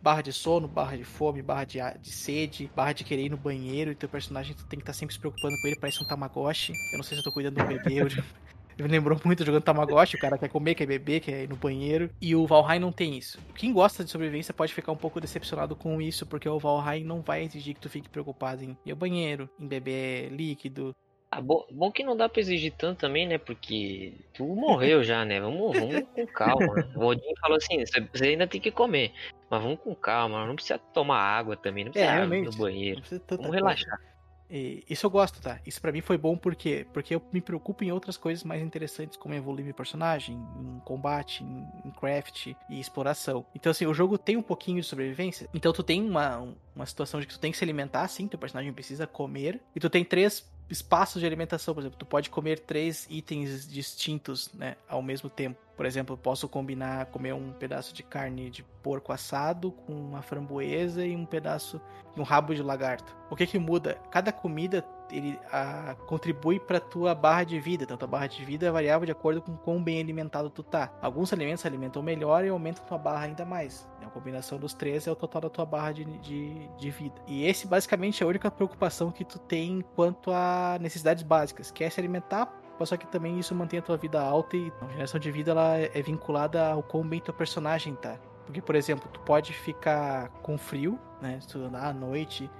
barra de sono, barra de fome, barra de, de sede, barra de querer ir no banheiro, e teu personagem tu tem que estar tá sempre se preocupando com ele, parece um Tamagotchi. Eu não sei se eu tô cuidando do bebê ou de... <laughs> <laughs> Me lembrou muito jogando Tamagotchi, o cara quer comer, quer beber, quer ir no banheiro. E o Valheim não tem isso. Quem gosta de sobrevivência pode ficar um pouco decepcionado com isso, porque o Valheim não vai exigir que tu fique preocupado em ir ao banheiro, em beber líquido,
ah, bom, bom que não dá pra exigir tanto também, né? Porque tu morreu já, né? Vamos, vamos com calma. O Odin falou assim: você ainda tem que comer, mas vamos com calma. Não precisa tomar água também, não precisa é, ir no banheiro. Vamos relaxar.
E isso eu gosto, tá? Isso para mim foi bom porque porque eu me preocupo em outras coisas mais interessantes, como evoluir meu personagem, em combate, em, em craft e exploração. Então, assim, o jogo tem um pouquinho de sobrevivência. Então, tu tem uma, uma situação de que tu tem que se alimentar, sim, teu personagem precisa comer. E tu tem três espaços de alimentação, por exemplo, tu pode comer três itens distintos, né, ao mesmo tempo. Por exemplo, eu posso combinar comer um pedaço de carne de porco assado com uma framboesa e um pedaço de um rabo de lagarto. O que que muda? Cada comida ele a, contribui para tua barra de vida. Então, tua barra de vida é variável de acordo com quão bem alimentado tu tá. Alguns alimentos alimentam melhor e aumentam tua barra ainda mais. A combinação dos três é o total da tua barra de, de, de vida. E esse basicamente é a única preocupação que tu tem quanto a necessidades básicas, que é se alimentar só que também isso mantém a tua vida alta e a geração de vida ela é vinculada ao quão bem teu personagem tá. Porque, por exemplo, tu pode ficar com frio, né? Se tu andar à noite,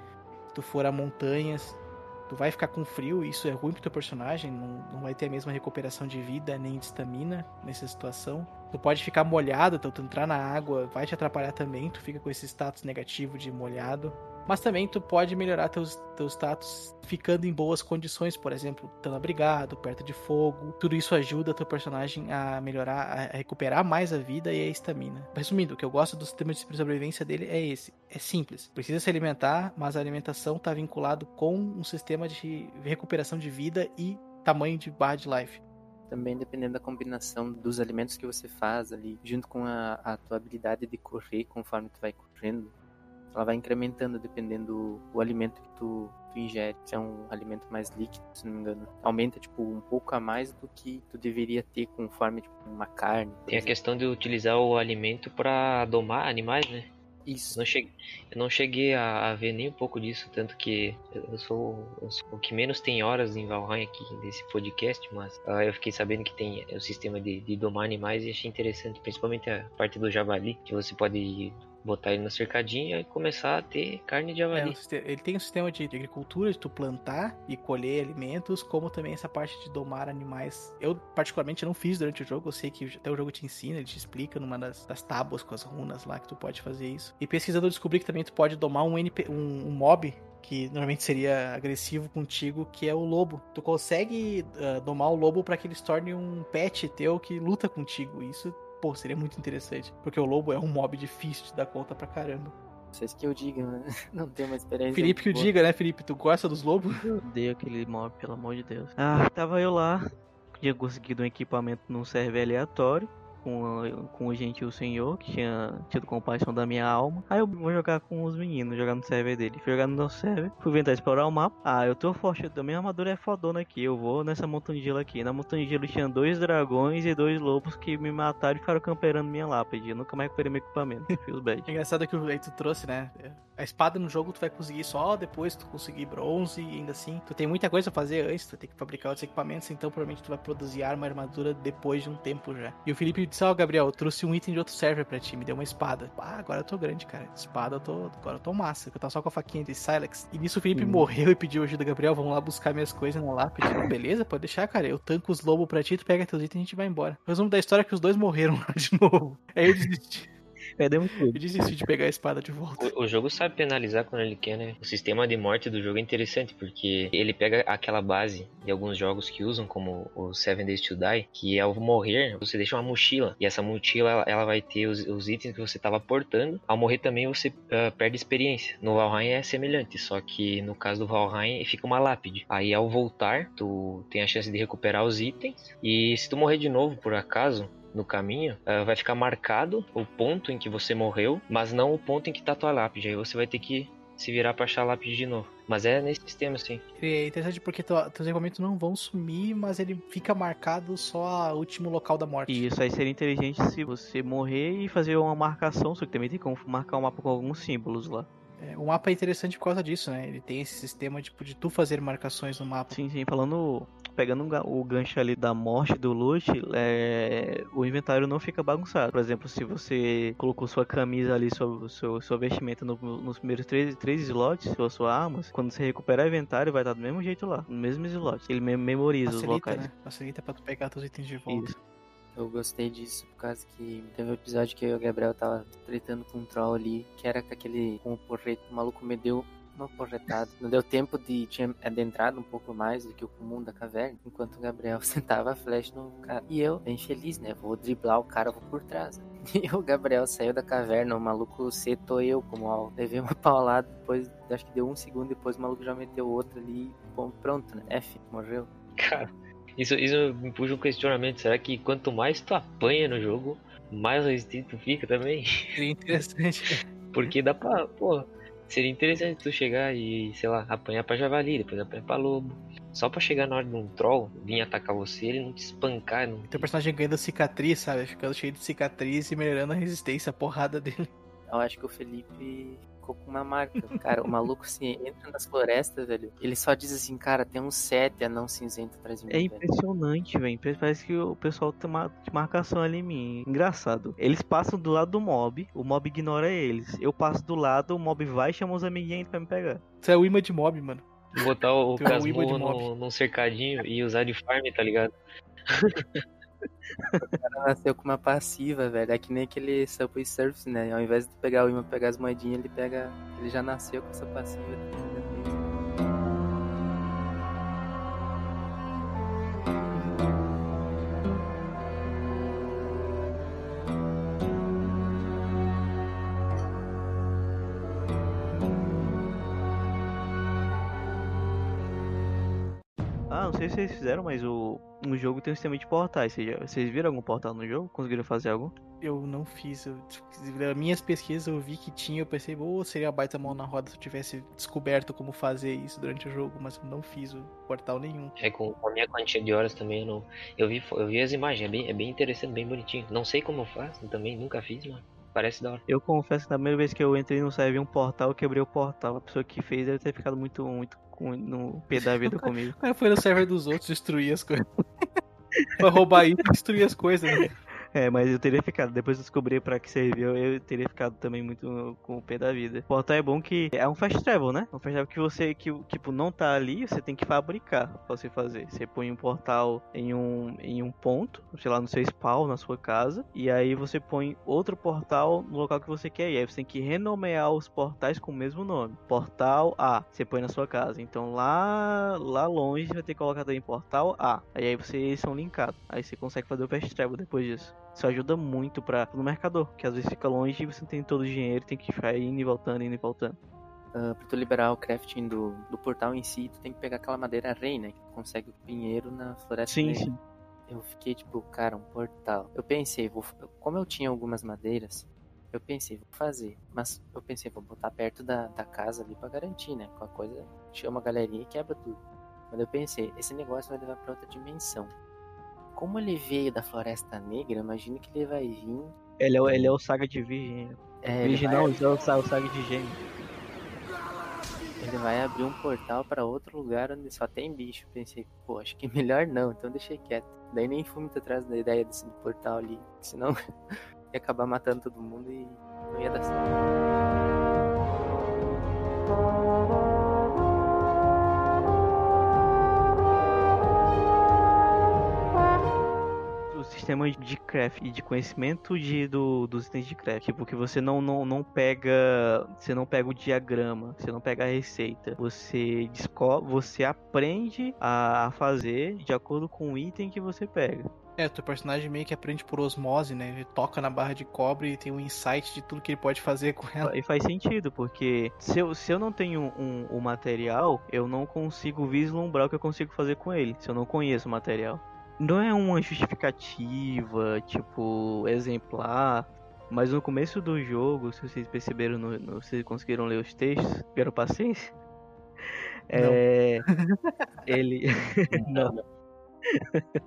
se tu for a montanhas, tu vai ficar com frio, isso é ruim pro teu personagem, não, não vai ter a mesma recuperação de vida nem de estamina nessa situação. Tu pode ficar molhado, então tu entrar na água vai te atrapalhar também, tu fica com esse status negativo de molhado. Mas também tu pode melhorar teus, teus status ficando em boas condições, por exemplo, estando abrigado, perto de fogo. Tudo isso ajuda teu personagem a melhorar, a recuperar mais a vida e a estamina. Resumindo, o que eu gosto do sistema de sobrevivência dele é esse. É simples. Precisa se alimentar, mas a alimentação está vinculado com um sistema de recuperação de vida e tamanho de barra de life
também dependendo da combinação dos alimentos que você faz ali, junto com a, a tua habilidade de correr conforme tu vai correndo, ela vai incrementando dependendo do alimento que tu, tu ingere. Se é um alimento mais líquido, se não me engano, aumenta tipo um pouco a mais do que tu deveria ter conforme tipo, uma carne.
Tem exemplo. a questão de utilizar o alimento para domar animais, né?
Isso.
Não cheguei, eu não cheguei a, a, ver nem um pouco disso, tanto que eu sou, eu sou, o que menos tem horas em Valheim aqui desse podcast, mas uh, eu fiquei sabendo que tem o sistema de, de domar animais e achei interessante, principalmente a parte do javali, que você pode botar ele na cercadinha e começar a ter carne de javali.
É, ele tem um sistema de agricultura, de tu plantar e colher alimentos, como também essa parte de domar animais. Eu, particularmente, não fiz durante o jogo, eu sei que até o jogo te ensina, ele te explica numa das, das tábuas com as runas lá que tu pode fazer isso. E pesquisando eu descobri que também tu pode domar um, NP, um, um mob que normalmente seria agressivo contigo, que é o lobo. Tu consegue uh, domar o lobo para que ele se torne um pet teu que luta contigo. Isso pô, seria muito interessante. Porque o lobo é um mob difícil de dar conta pra caramba.
Vocês que eu diga, né? <laughs> Não tenho uma experiência.
Felipe que eu diga, né, Felipe? Tu gosta dos lobos?
Eu odeio aquele mob, pelo amor de Deus. Ah, tava eu lá. Tinha conseguido um equipamento num server aleatório com, com o gentil senhor, que tinha tido compaixão da minha alma. Aí eu vou jogar com os meninos, jogar no server dele. Fui jogar no nosso server, fui tentar explorar o mapa. Ah, eu tô forte, a minha armadura é fodona aqui. Eu vou nessa montanha de gelo aqui. Na montanha de gelo tinha dois dragões e dois lobos que me mataram e ficaram camperando minha lápide. Eu nunca mais recuperei meu equipamento. <laughs> Feels bad.
Engraçado que aí tu trouxe, né? A espada no jogo tu vai conseguir só depois tu conseguir bronze e ainda assim. Tu tem muita coisa a fazer antes, tu tem que fabricar outros equipamentos, então provavelmente tu vai produzir arma e armadura depois de um tempo já. E o Felipe disse, ó, Gabriel, eu trouxe um item de outro server pra ti, me deu uma espada. Ah, agora eu tô grande, cara. Espada eu tô. Agora eu tô massa. Eu tava só com a faquinha de Silex. E nisso o Felipe
Hum.
morreu e pediu ajuda, Gabriel. Vamos lá buscar minhas coisas na lápide. Eu, Beleza, pode deixar, cara. Eu tanco os lobos pra ti, tu pega teus itens e a gente vai embora. Resumo da história é que os dois morreram <laughs> lá de novo. Aí eu desisti.
Perdemos
Eu
tudo.
desisti de pegar a espada de volta.
O, o jogo sabe penalizar quando ele quer, né? O sistema de morte do jogo é interessante, porque ele pega aquela base de alguns jogos que usam, como o Seven Days to Die, que ao morrer, você deixa uma mochila. E essa mochila, ela, ela vai ter os, os itens que você estava portando. Ao morrer também, você ah, perde experiência. No Valheim é semelhante, só que no caso do Valheim, fica uma lápide. Aí ao voltar, tu tem a chance de recuperar os itens. E se tu morrer de novo, por acaso, no caminho, ah, vai ficar marcado o ponto em que você morreu, mas não o ponto em que tá tua lápide. Aí você vai ter que se virar pra achar a lápide de novo. Mas é nesse sistema, assim.
É interessante porque teus equipamentos não vão sumir, mas ele fica marcado só o último local da morte.
E isso aí seria inteligente se você morrer e fazer uma marcação, só que também tem como marcar o mapa com alguns símbolos lá.
É, o mapa é interessante por causa disso, né? Ele tem esse sistema tipo, de tu fazer marcações no mapa.
Sim, sim, falando. Pegando ga- o gancho ali da morte do loot, é, o inventário não fica bagunçado. Por exemplo, se você colocou sua camisa ali, seu, seu, sua vestimenta no- nos primeiros três, três slots, suas suas armas, quando você recuperar o inventário, vai estar do mesmo jeito lá, no mesmo slot. Ele me- memoriza os
Facilita,
locais.
né? Facilita pra tu pegar teus itens de volta.
Isso.
Eu gostei disso por causa que teve um episódio que eu e o Gabriel tava tretando com um troll ali, que era com aquele com o porreto, o maluco me deu uma porretada. Não deu tempo de tinha adentrado um pouco mais do que o comum da caverna, enquanto o Gabriel <laughs> sentava a flecha no cara. E eu, bem feliz, né? Vou driblar o cara, vou por trás. <laughs> E o Gabriel saiu da caverna, o maluco setou eu como ó, levei uma <laughs> paulada, depois acho que deu um segundo, depois o maluco já meteu outro ali, bom, pronto, né? F, morreu.
Cara, isso, isso me puxa um questionamento. Será que quanto mais tu apanha no jogo, mais resistente tu fica também?
Seria interessante.
Porque dá pra, pô, seria interessante tu chegar e, sei lá, apanhar pra javali, depois apanhar pra lobo. Só pra chegar na hora de um troll vir atacar você, ele não te espancar, não.
Teu personagem ganhando cicatriz, sabe? Ficando cheio de cicatriz e melhorando a resistência, a porrada dele.
Eu acho que o Felipe ficou com uma marca. Cara, o maluco se entra nas florestas, velho. Ele só diz assim, cara, tem uns sete anão cinzento atrás de mim.
É impressionante, velho. Parece que o pessoal tem uma marcação ali em mim. Engraçado. Eles passam do lado do mob, o mob ignora eles. Eu passo do lado, o mob vai e chama os amiguinhos pra me pegar.
Isso é o imã de mob, mano.
Botar o,
um de
Casmurro no, num cercadinho e usar de farm, tá ligado? <laughs>
O cara nasceu com uma passiva, velho. É que nem aquele Subway Surfs, né? Ao invés de pegar o imã pegar as moedinhas, ele pega. Ele já nasceu com essa passiva.
Se vocês fizeram, mas o, no jogo tem um sistema de portais. Vocês, vocês viram algum portal no jogo? Conseguiram fazer algum?
Eu não fiz. Eu, minhas pesquisas eu vi que tinha. Eu pensei, ô, seria baita mão na roda se eu tivesse descoberto como fazer isso durante o jogo, mas eu não fiz o portal nenhum.
É com a minha quantia de horas também, eu não. Eu vi, eu vi as imagens, é bem, é bem interessante, bem bonitinho. Não sei como eu faço, também nunca fiz, mas parece da hora.
Eu confesso que na primeira vez que eu entrei no serve um portal, eu quebrei o portal. A pessoa que fez deve ter ficado muito, muito no pé da vida <laughs> comigo.
O cara foi no server dos outros destruir as coisas. <laughs> Pra roubar isso e destruir as coisas, né? <laughs>
É, mas eu teria ficado, depois de descobrir pra que serviu, eu teria ficado também muito com o pé da vida. O portal é bom que é um fast travel, né? Um fast travel que você, que, tipo, não tá ali, você tem que fabricar pra você fazer. Você põe um portal em um, em um ponto, sei lá, no seu spawn, na sua casa, e aí você põe outro portal no local que você quer. E aí você tem que renomear os portais com o mesmo nome. Portal A, você põe na sua casa. Então lá, lá longe vai ter que colocar também portal A. Aí, aí vocês são linkados. Aí você consegue fazer o fast travel depois disso. Isso ajuda muito para no mercador, que às vezes fica longe e você não tem todo o dinheiro, tem que ficar indo e voltando, indo e voltando.
Ah, pra tu liberar o crafting do, do portal em si, tu tem que pegar aquela madeira rei, né? Que tu consegue o pinheiro na floresta
Sim, sim.
Eu fiquei tipo, cara, um portal. Eu pensei, vou, como eu tinha algumas madeiras, eu pensei, vou fazer. Mas eu pensei, vou botar perto da, da casa ali pra garantir, né? Qualquer coisa, chama a galerinha e quebra tudo. Mas eu pensei, esse negócio vai levar pra outra dimensão. Como ele veio da Floresta Negra, eu imagino que ele vai vir.
Ele é, o- ele é o saga de virgem.
É, ele
virgem
vai-
não, isso é o, sa- o saga de gêmeo.
ele vai abrir um portal para outro lugar onde só tem bicho. Pensei, pô, acho que melhor não, então deixei quieto. Daí nem fui muito atrás da ideia desse portal ali, senão <laughs> ia acabar matando todo mundo e não ia dar certo.
Sistema de craft e de conhecimento de, do, dos itens de craft. Tipo, que você não, não, não pega. Você não pega o diagrama, você não pega a receita. Você descobre, você aprende a, a fazer de acordo com o item que você pega.
É, teu personagem meio que aprende por osmose, né? Ele toca na barra de cobre e tem um insight de tudo que ele pode fazer com ela.
E faz sentido, porque se eu, se eu não tenho um, um material, eu não consigo vislumbrar o que eu consigo fazer com ele, se eu não conheço o material. Não é uma justificativa, tipo, exemplar, mas no começo do jogo, se vocês perceberam, no, no, vocês conseguiram ler os textos, tiveram paciência? <laughs> É, <laughs> ele. não. <laughs>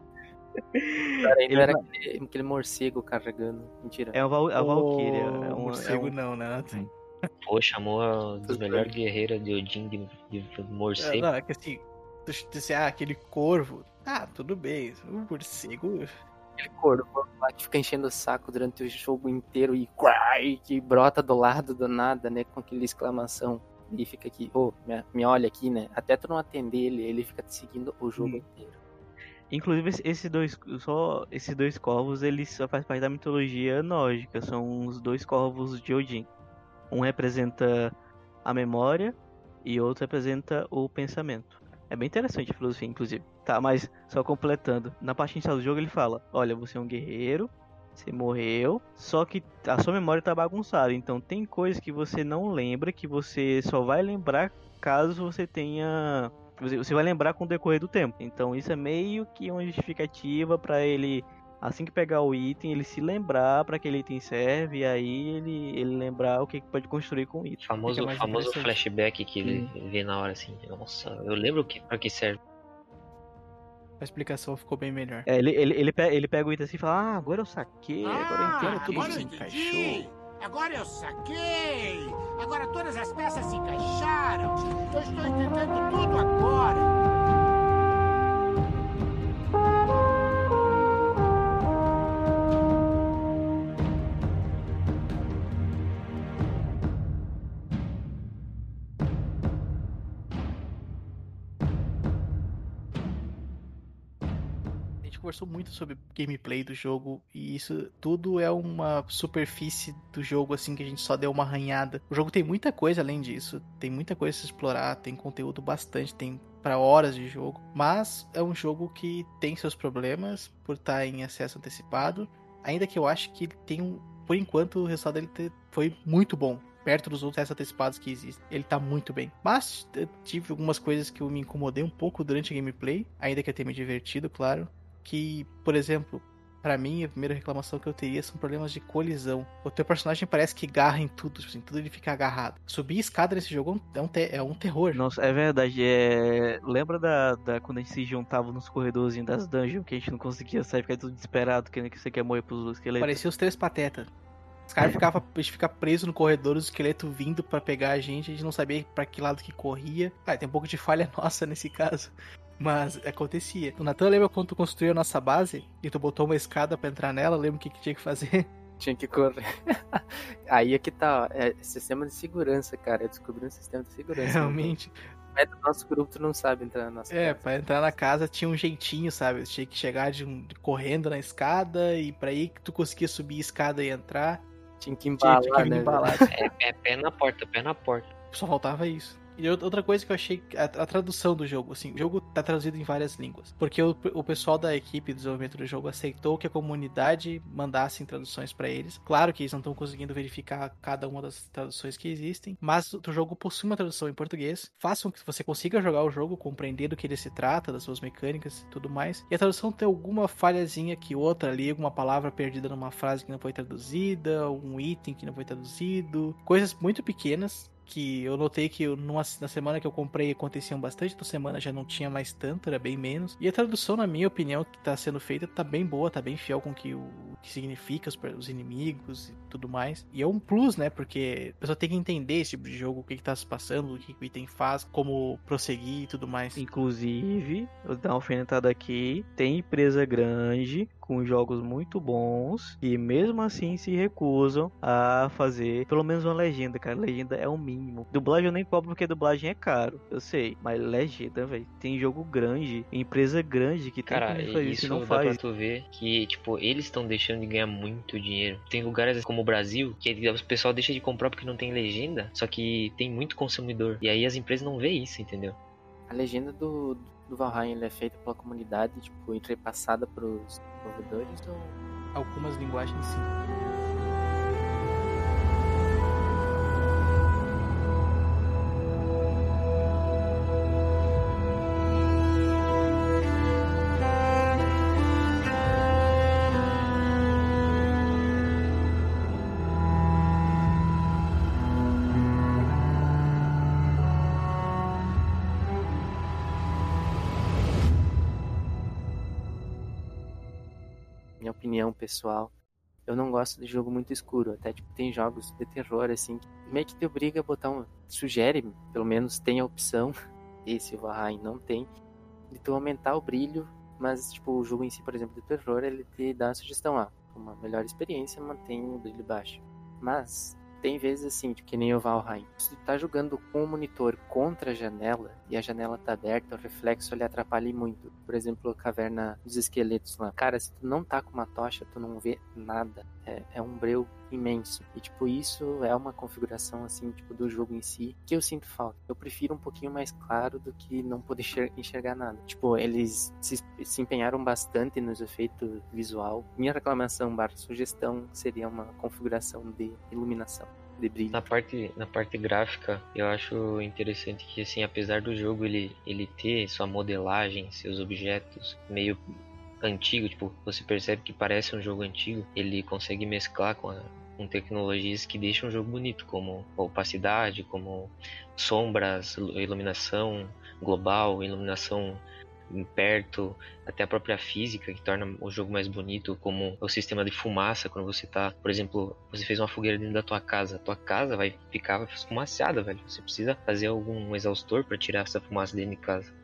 Cara, ainda
Ele
era
vai-
aquele, aquele morcego carregando. Mentira.
É a, Val, a Valkyria.
Ô,
É um, é
morcego
um-
não, né?
Pô, chamou a dos melhores guerreiros de Odin de, de
É,
morcego.
não, é que assim, tu disse, ah, aquele corvo. Ah, tudo bem. O morcego.
Aquele corvo lá que fica enchendo o saco durante o jogo inteiro e, quai, que brota do lado do nada, né? Com aquela exclamação. E fica aqui, ô, me, me olha aqui, né? Até tu não atender ele, ele fica te seguindo o jogo
Hum.
inteiro.
Inclusive, esse- esses dois, só esses dois corvos, eles só fazem parte da mitologia nórdica. São os dois corvos de Odin. Um representa a memória e outro representa o pensamento. É bem interessante a filosofia, inclusive. Tá, mas só completando. Na parte inicial do jogo ele fala: Olha, você é um guerreiro, você morreu, só que a sua memória tá bagunçada. Então tem coisas que você não lembra, que você só vai lembrar caso você tenha você vai lembrar com o decorrer do tempo. Então isso é meio que uma justificativa pra ele assim que pegar o item, ele se lembrar pra aquele item serve e aí ele ele lembrar o que que pode construir com o item.
Famoso,
mais
famoso flashback que ele vê na hora assim. Nossa, eu lembro que, pra que serve.
A explicação ficou bem melhor.
É, ele, ele, ele, pega, ele pega o item assim e fala: "Ah, agora eu saquei, agora eu entendo
Ah,
tudo
agora eu
se
entendi.
encaixou".
Agora eu saquei! Agora todas as peças se encaixaram! Eu estou entendendo tudo agora!
Conversou muito sobre gameplay do jogo e isso tudo é uma superfície do jogo assim que a gente só deu uma arranhada. O jogo tem muita coisa além disso, tem muita coisa a se explorar, tem conteúdo bastante, tem para horas de jogo, mas é um jogo que tem seus problemas por estar em acesso antecipado, ainda que eu acho que ele tem um, por enquanto o resultado dele foi muito bom. Perto dos outros antecipados que existem. Ele tá muito bem. Mas tive algumas coisas que eu me incomodei um pouco durante a gameplay. Ainda que eu tenha me divertido, claro que, por exemplo, pra mim a primeira reclamação que eu teria são problemas de colisão. O teu personagem parece que garra em tudo, tipo assim, tudo ele fica agarrado. Subir escada nesse jogo é um, é um terror.
Nossa, é verdade. É... Lembra da, da quando a gente se juntava nos corredorzinhos das dungeons que a gente não conseguia sair, ficar tudo desesperado, que que você quer morrer pros esqueletos?
Parecia os três patetas. Os caras ficavam a gente ficar preso no corredor, os esqueletos vindo pra pegar a gente, a gente não sabia pra que lado que corria. Ah, tem um pouco de falha <laughs> nossa nesse caso. Mas acontecia. O Natan lembra quando tu construiu a nossa base e tu botou uma escada pra entrar nela? Lembra o que, que tinha que fazer? <laughs>
Tinha que correr. <laughs> Aí é que tá, ó, é sistema de segurança, cara. Eu descobri um sistema de segurança.
Realmente.
É do nosso grupo, tu não sabe entrar na nossa
É,
casa.
pra entrar na casa tinha um jeitinho, sabe? Tinha que chegar de um, correndo na escada e pra aí que tu conseguia subir a escada e entrar.
Tinha que
Tinha,
embalar,
tinha que vir
né?
embalar.
É, é pé na porta, pé na porta.
Só faltava isso. E out- outra coisa que eu achei, a, a tradução do jogo, assim, o jogo tá traduzido em várias línguas. Porque o, o pessoal da equipe de desenvolvimento do jogo aceitou que a comunidade mandasse traduções pra eles. Claro que eles não estão conseguindo verificar cada uma das traduções que existem, mas o jogo possui uma tradução em português. Façam que você consiga jogar o jogo, compreender do que ele se trata, das suas mecânicas e tudo mais. E a tradução tem alguma falhazinha que outra ali, alguma palavra perdida numa frase que não foi traduzida, um item que não foi traduzido, coisas muito pequenas que eu notei que numa, na semana que eu comprei aconteciam bastante, na semana já não tinha mais tanto, era bem menos. E a tradução, na minha opinião, que tá sendo feita, tá bem boa, tá bem fiel com o que, o, o que significa os, os, inimigos e tudo mais. E é um plus, né? Porque a pessoa tem que entender esse tipo de jogo, o que, que tá se passando, o que, que o item faz, como prosseguir e tudo mais.
Inclusive, vou dar uma alfinetada aqui, tem empresa grande com jogos muito bons e mesmo assim se recusam a fazer pelo menos uma legenda, cara. Legenda é o mínimo. Dublagem eu nem cobro porque dublagem é caro, eu sei, mas legenda, velho. Tem jogo grande, empresa grande que
cara,
tem
como fazer isso, não dá faz. pra tu ver que, tipo, eles estão deixando de ganhar muito dinheiro. Tem lugares como o Brasil que o pessoal deixa de comprar porque não tem legenda, só que tem muito consumidor. E aí as empresas não vê isso, entendeu?
A legenda do, do Valheim é feita pela comunidade, tipo, entrepassada pros desenvolvedores ou
algumas linguagens sim.
Opinião pessoal, eu não gosto de jogo muito escuro. Até tipo, tem jogos de terror assim que meio que te obriga a botar um. Sugere, pelo menos tem a opção, <laughs> esse Valheim não tem, de tu aumentar o brilho, mas tipo, o jogo em si, por exemplo, de terror, ele te dá a sugestão, ah, uma melhor experiência mantém o brilho baixo. Mas tem vezes assim, que nem o Valheim. Se tu tá jogando com o monitor contra a janela e a janela tá aberta, o reflexo ele atrapalha muito. Por exemplo, a caverna dos esqueletos lá. Cara, se tu não tá com uma tocha, tu não vê nada. É, é um breu imenso. E, tipo, isso é uma configuração, assim, tipo, do jogo em si, que eu sinto falta. Eu prefiro um pouquinho mais claro do que não poder enxergar nada. Tipo, eles se, se empenharam bastante nos efeitos visual. Minha reclamação barra sugestão seria uma configuração de iluminação.
Na parte, na parte gráfica, eu acho interessante que, assim, apesar do jogo ele, ele ter sua modelagem, seus objetos meio antigo, tipo, você percebe que parece um jogo antigo, ele consegue mesclar com a, com tecnologias que deixam o jogo bonito, como opacidade, como sombras, iluminação global, iluminação perto, até a própria física que torna o jogo mais bonito, como o sistema de fumaça, quando você tá, por exemplo, você fez uma fogueira dentro da tua casa, tua casa vai ficar fumaciada, velho. Você precisa fazer algum exaustor para tirar essa fumaça dentro de casa.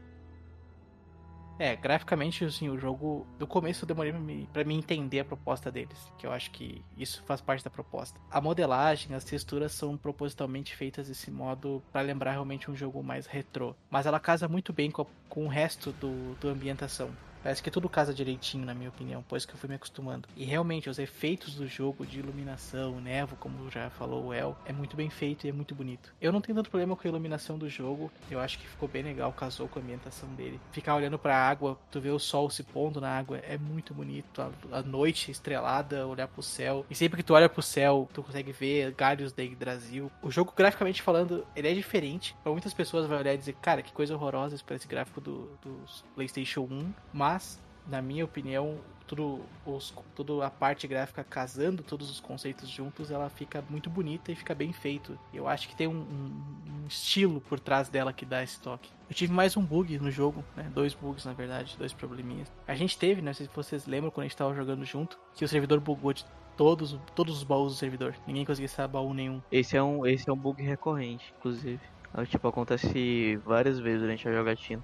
É, graficamente, assim, o jogo. Do começo eu demorei pra me, pra entender a proposta deles. Que eu acho que isso faz parte da proposta. A modelagem, as texturas são propositalmente feitas desse modo para lembrar realmente um jogo mais retrô. Mas ela casa muito bem com, com o resto do, do ambientação. Parece que tudo casa direitinho, na minha opinião, pois que eu fui me acostumando. E realmente, os efeitos do jogo de iluminação, nevo, como já falou o El, é muito bem feito e é muito bonito. Eu não tenho tanto problema com a iluminação do jogo, eu acho que ficou bem legal, casou com a ambientação dele. Ficar olhando pra água, tu vê o sol se pondo na água, é muito bonito. A, a noite estrelada, olhar pro céu. E sempre que tu olha pro céu, tu consegue ver galhos da Brasil. O jogo, graficamente falando, ele é diferente. Pra muitas pessoas vai olhar e dizer, cara, que coisa horrorosa esse gráfico do, do PlayStation 1. Mas mas na minha opinião, tudo, os, tudo a parte gráfica casando todos os conceitos juntos, ela fica muito bonita e fica bem feito. Eu acho que tem um, um, um, estilo por trás dela que dá esse toque. Eu tive mais um bug no jogo, né? Dois bugs, na verdade, dois probleminhas. A gente teve, né? Não sei se vocês lembram quando a gente tava jogando junto, que o servidor bugou de todos, todos os baús do servidor. Ninguém conseguia saber baú nenhum.
Esse é um, esse é um bug recorrente, inclusive. É, tipo, acontece várias vezes durante a jogatina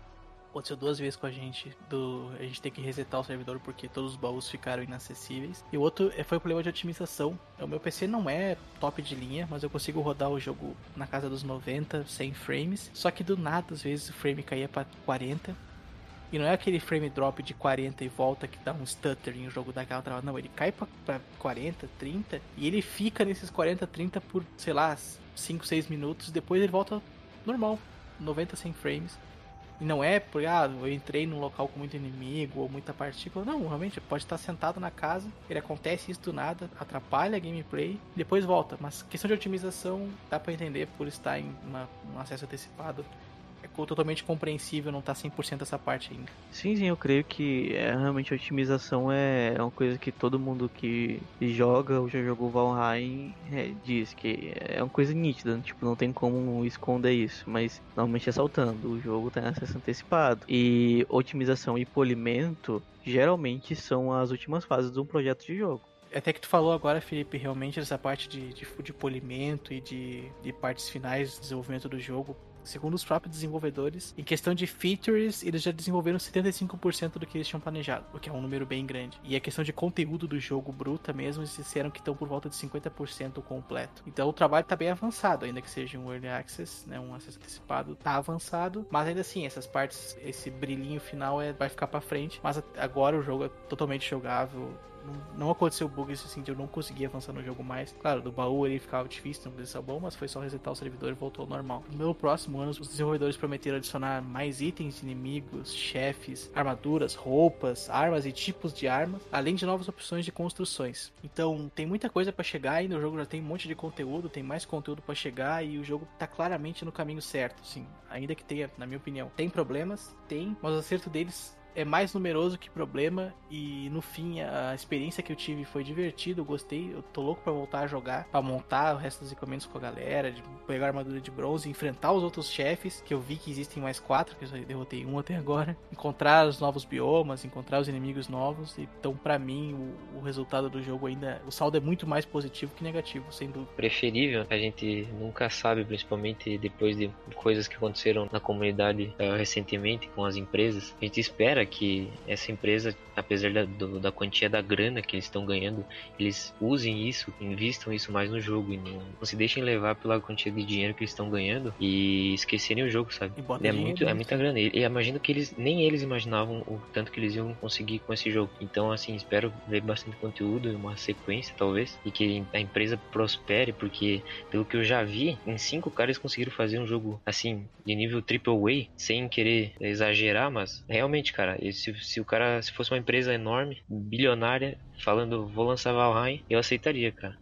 aconteceu duas vezes com a gente, do a gente ter que resetar o servidor porque todos os baús ficaram inacessíveis. E o outro é, foi o problema de otimização. O meu PC não é top de linha, mas eu consigo rodar o jogo na casa dos 90, 100 frames. Só que do nada, às vezes, o frame caía para 40. E não é aquele frame drop de 40 e volta que dá um stutter e o jogo dá aquela travada. Não, ele cai pra 40, 30 e ele fica nesses 40, 30 por, sei lá, 5, 6 minutos. Depois ele volta normal, 90, 100 frames. E não é porque ah, eu entrei num local com muito inimigo ou muita partícula. Não, realmente pode estar sentado na casa, ele acontece isso do nada, atrapalha a gameplay, depois volta. Mas questão de otimização dá para entender por estar em uma, um acesso antecipado. É totalmente compreensível não tá 100% essa parte ainda.
Sim, sim, eu creio que é, realmente a otimização é, é uma coisa que todo mundo que joga ou já jogou Valheim é, diz que é uma coisa nítida, tipo, não tem como esconder isso, mas normalmente é saltando, o jogo tem acesso antecipado. E otimização e polimento geralmente são as últimas fases de um projeto de jogo
até que tu falou agora, Felipe, realmente essa parte de, de, de polimento e de, de partes finais de desenvolvimento do jogo Segundo os próprios desenvolvedores, em questão de features, eles já desenvolveram 75% do que eles tinham planejado, o que é um número bem grande. E a questão de conteúdo do jogo bruta mesmo, eles disseram que estão por volta de 50% completo. Então o trabalho está bem avançado, ainda que seja um early access, né, um acesso antecipado, está avançado, mas ainda assim, essas partes, esse brilhinho final é, vai ficar para frente, mas agora o jogo é totalmente jogável não, aconteceu bugs assim de eu não conseguir avançar no jogo mais. Claro, do baú ele ficava difícil, não ser bom, mas foi só resetar o servidor e voltou ao normal. No próximo ano, os desenvolvedores prometeram adicionar mais itens de inimigos, chefes, armaduras, roupas, armas e tipos de armas, além de novas opções de construções. Então, tem muita coisa para chegar ainda, o jogo já tem um monte de conteúdo, tem mais conteúdo para chegar e o jogo tá claramente no caminho certo, sim. Ainda que tenha, na minha opinião, tem problemas, tem, mas o acerto deles é mais numeroso que problema e no fim a experiência que eu tive foi divertido, eu gostei, eu tô louco para voltar a jogar, para montar o resto dos equipamentos com a galera, de pegar armadura de bronze, enfrentar os outros chefes, que eu vi que existem mais quatro, que eu só derrotei um até agora, <laughs> encontrar os novos biomas, encontrar os inimigos novos, então para mim o, o, resultado do jogo ainda, o saldo é muito mais positivo que negativo, sem dúvida.
Preferível, a gente nunca sabe, principalmente depois de coisas que aconteceram na comunidade uh, recentemente com as empresas, a gente espera que essa empresa, apesar da, do, da quantia da grana que eles estão ganhando, eles usem isso, invistam isso mais no jogo e não, não se deixem levar pela quantia de dinheiro que eles estão ganhando e esquecerem o jogo, sabe? É muito, é muita grana. E imagino que eles nem eles imaginavam o tanto que eles iam conseguir com esse jogo. Então, assim, espero ver bastante conteúdo, uma sequência talvez, e que a empresa prospere, porque pelo que eu já vi, em cinco caras conseguiram fazer um jogo assim de nível triple A, sem querer exagerar, mas realmente, cara, se, se o cara se fosse uma empresa enorme, bilionária, falando vou lançar Valheim, eu aceitaria, cara.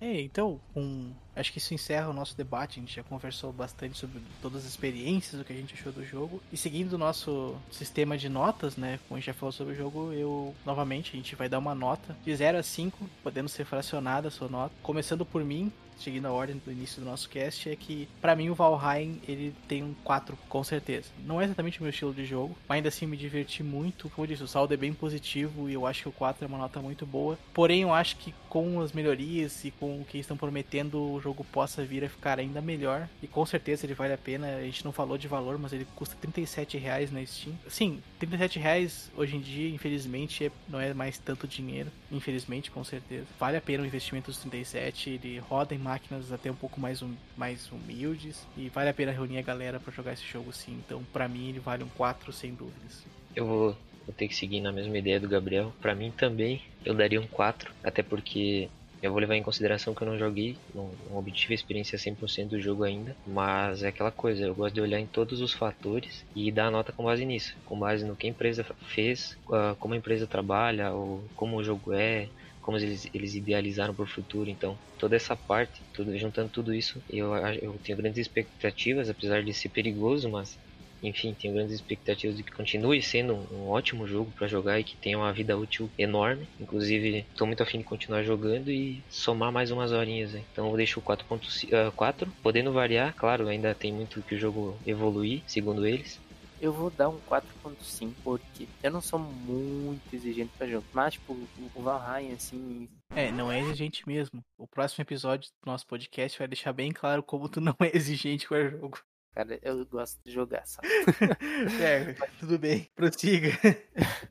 É, então, um, acho que isso encerra o nosso debate. A gente já conversou bastante sobre todas as experiências, o que a gente achou do jogo. E seguindo o nosso sistema de notas, né? Como a gente já falou sobre o jogo, eu novamente a gente vai dar uma nota de 0 a 5, podendo ser fracionada a sua nota. Começando por mim, seguindo a ordem do início do nosso cast, é que para mim o Valheim ele tem um 4 com certeza. Não é exatamente o meu estilo de jogo, mas ainda assim me diverti muito. Como eu disse, o saldo é bem positivo e eu acho que o 4 é uma nota muito boa. Porém, eu acho que com as melhorias e com o que estão prometendo, o jogo possa vir a ficar ainda melhor. E com certeza ele vale a pena. A gente não falou de valor, mas ele custa 37 reais na Steam. Sim, 37 reais hoje em dia, infelizmente, é, não é mais tanto dinheiro. Infelizmente, com certeza. Vale a pena o investimento dos 37. Ele roda em máquinas até um pouco mais, um, mais humildes. E vale a pena reunir a galera para jogar esse jogo sim. Então, para mim, ele vale um 4 sem dúvidas.
Eu vou, vou ter que seguir na mesma ideia do Gabriel. Para mim também, eu daria um 4. Até porque eu vou levar em consideração que eu não joguei, não, não obtive a experiência 100% do jogo ainda, mas é aquela coisa, eu gosto de olhar em todos os fatores e dar a nota com base nisso, com base no que a empresa fez, como a empresa trabalha, ou como o jogo é, como eles, eles idealizaram para o futuro. Então, toda essa parte, tudo, juntando tudo isso, eu, eu tenho grandes expectativas, apesar de ser perigoso, mas enfim, tenho grandes expectativas de que continue sendo um, um ótimo jogo para jogar e que tenha uma vida útil enorme. Inclusive, estou muito afim de continuar jogando e somar mais umas horinhas. Então, eu deixo o 4.4, podendo variar, claro, ainda tem muito que o jogo evoluir, segundo eles.
Eu vou dar um 4.5 porque eu não sou muito exigente para jogo. Mas, tipo, o Valheim, assim.
É, não é exigente mesmo. O próximo episódio do nosso podcast vai deixar bem claro como tu não é exigente com o jogo.
Cara, eu gosto de jogar, sabe? <laughs>
é, tudo bem, prossiga.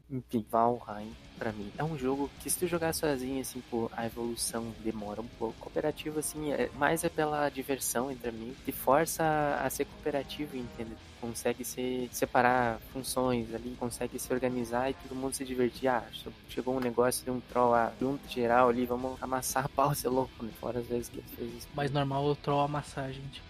Enfim, Valheim, pra mim, é um jogo que se tu jogar sozinho, assim, pô, a evolução demora um pouco. Cooperativo, assim, é, mais é pela diversão entre amigos, te força a, ser cooperativo, entende? Consegue se, separar funções ali, consegue se organizar e todo mundo se divertir. Ah, chegou um negócio de um troll, ah, junto geral ali, vamos amassar a pau, <laughs> ser louco, né? Fora às vezes que às vezes.
Mais normal o troll amassar, gente.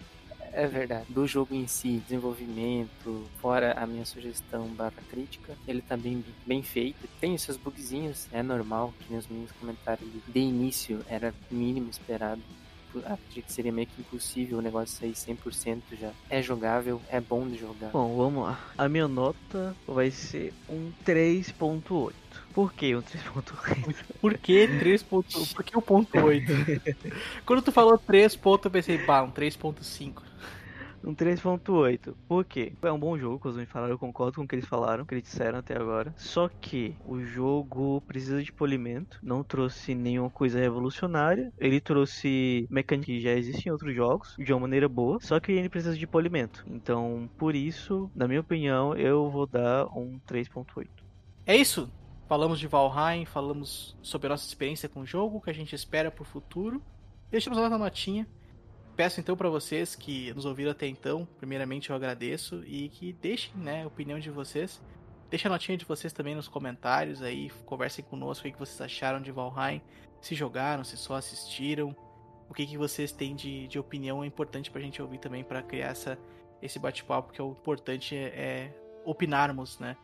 É verdade. Do jogo em si, desenvolvimento, fora a minha sugestão barra crítica, ele tá bem, bem feito. Tem os seus bugzinhos, é normal, que nos meus comentários de início era mínimo esperado impo- achei que seria meio que impossível o negócio sair 100% já. É jogável, é bom de jogar.
Bom, vamos lá. A minha nota vai ser um 3.8. Por que um 3.8? <laughs>
Por que 3 ponto... Por que o ponto 8? <laughs> Quando tu falou 3 pontos, eu pensei, pá, um 3.5.
Um 3.8. Por quê? É um bom jogo, como me falaram, eu concordo com o que eles falaram, o que eles disseram até agora. Só que o jogo precisa de polimento, não trouxe nenhuma coisa revolucionária. Ele trouxe mecânicas que já existem em outros jogos, de uma maneira boa, só que ele precisa de polimento. Então, por isso, na minha opinião, eu vou dar um 3.8.
É isso. Falamos de Valheim, falamos sobre a nossa experiência com o jogo, o que a gente espera pro futuro. Deixamos a nossa notinha. Peço então para vocês que nos ouviram até então, primeiramente eu agradeço e que deixem, né, a opinião de vocês. Deixem a notinha de vocês também nos comentários aí, conversem conosco o que vocês acharam de Valheim, se jogaram, se só assistiram, o que, que vocês têm de, de opinião é importante pra gente ouvir também para criar essa, esse bate-papo, que é o importante é, é opinarmos, né?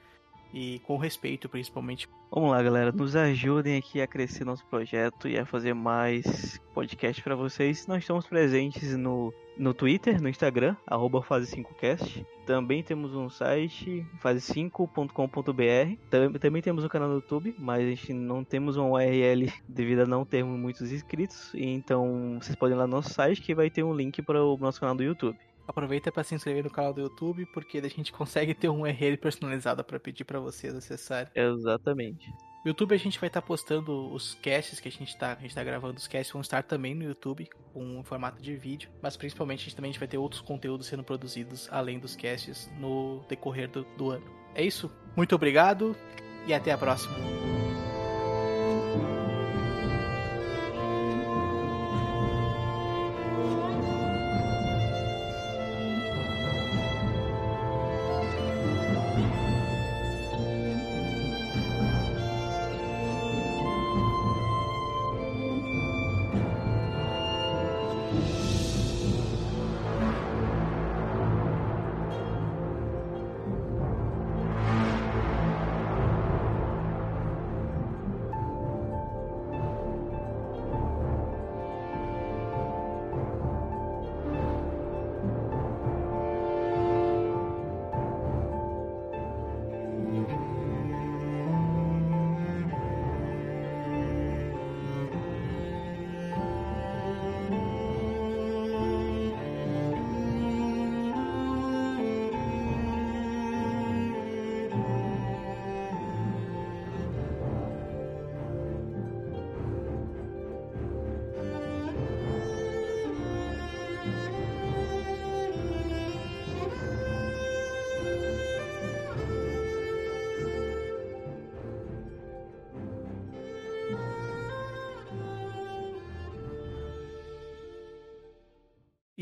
E com respeito, principalmente.
Vamos lá, galera, nos ajudem aqui a crescer nosso projeto e a fazer mais podcast para vocês. Nós estamos presentes no, no Twitter, no Instagram, arroba fase5cast. Também temos um site, fase5.com.br. Tam- Também temos um canal no YouTube, mas a gente não temos uma URL <laughs> devido a não termos muitos inscritos. Então vocês podem ir lá no nosso site que vai ter um link para o nosso canal do YouTube.
Aproveita para se inscrever no canal do YouTube, porque a gente consegue ter um URL personalizado para pedir para vocês acessarem.
Exatamente.
No YouTube a gente vai estar postando os casts que a gente tá, a gente tá gravando, os casts vão estar também no YouTube, com um formato de vídeo, mas principalmente a gente também vai ter outros conteúdos sendo produzidos além dos casts no decorrer do, do ano. É isso, muito obrigado e até a próxima.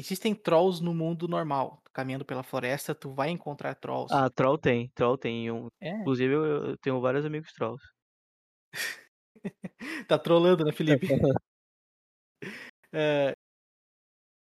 Existem trolls no mundo normal. Caminhando pela floresta, tu vai encontrar trolls.
Ah, troll tem, troll tem. Um...
É,
Inclusive eu, eu tenho vários amigos trolls. <laughs>
tá trolando, né, Felipe? <laughs> <laughs> É,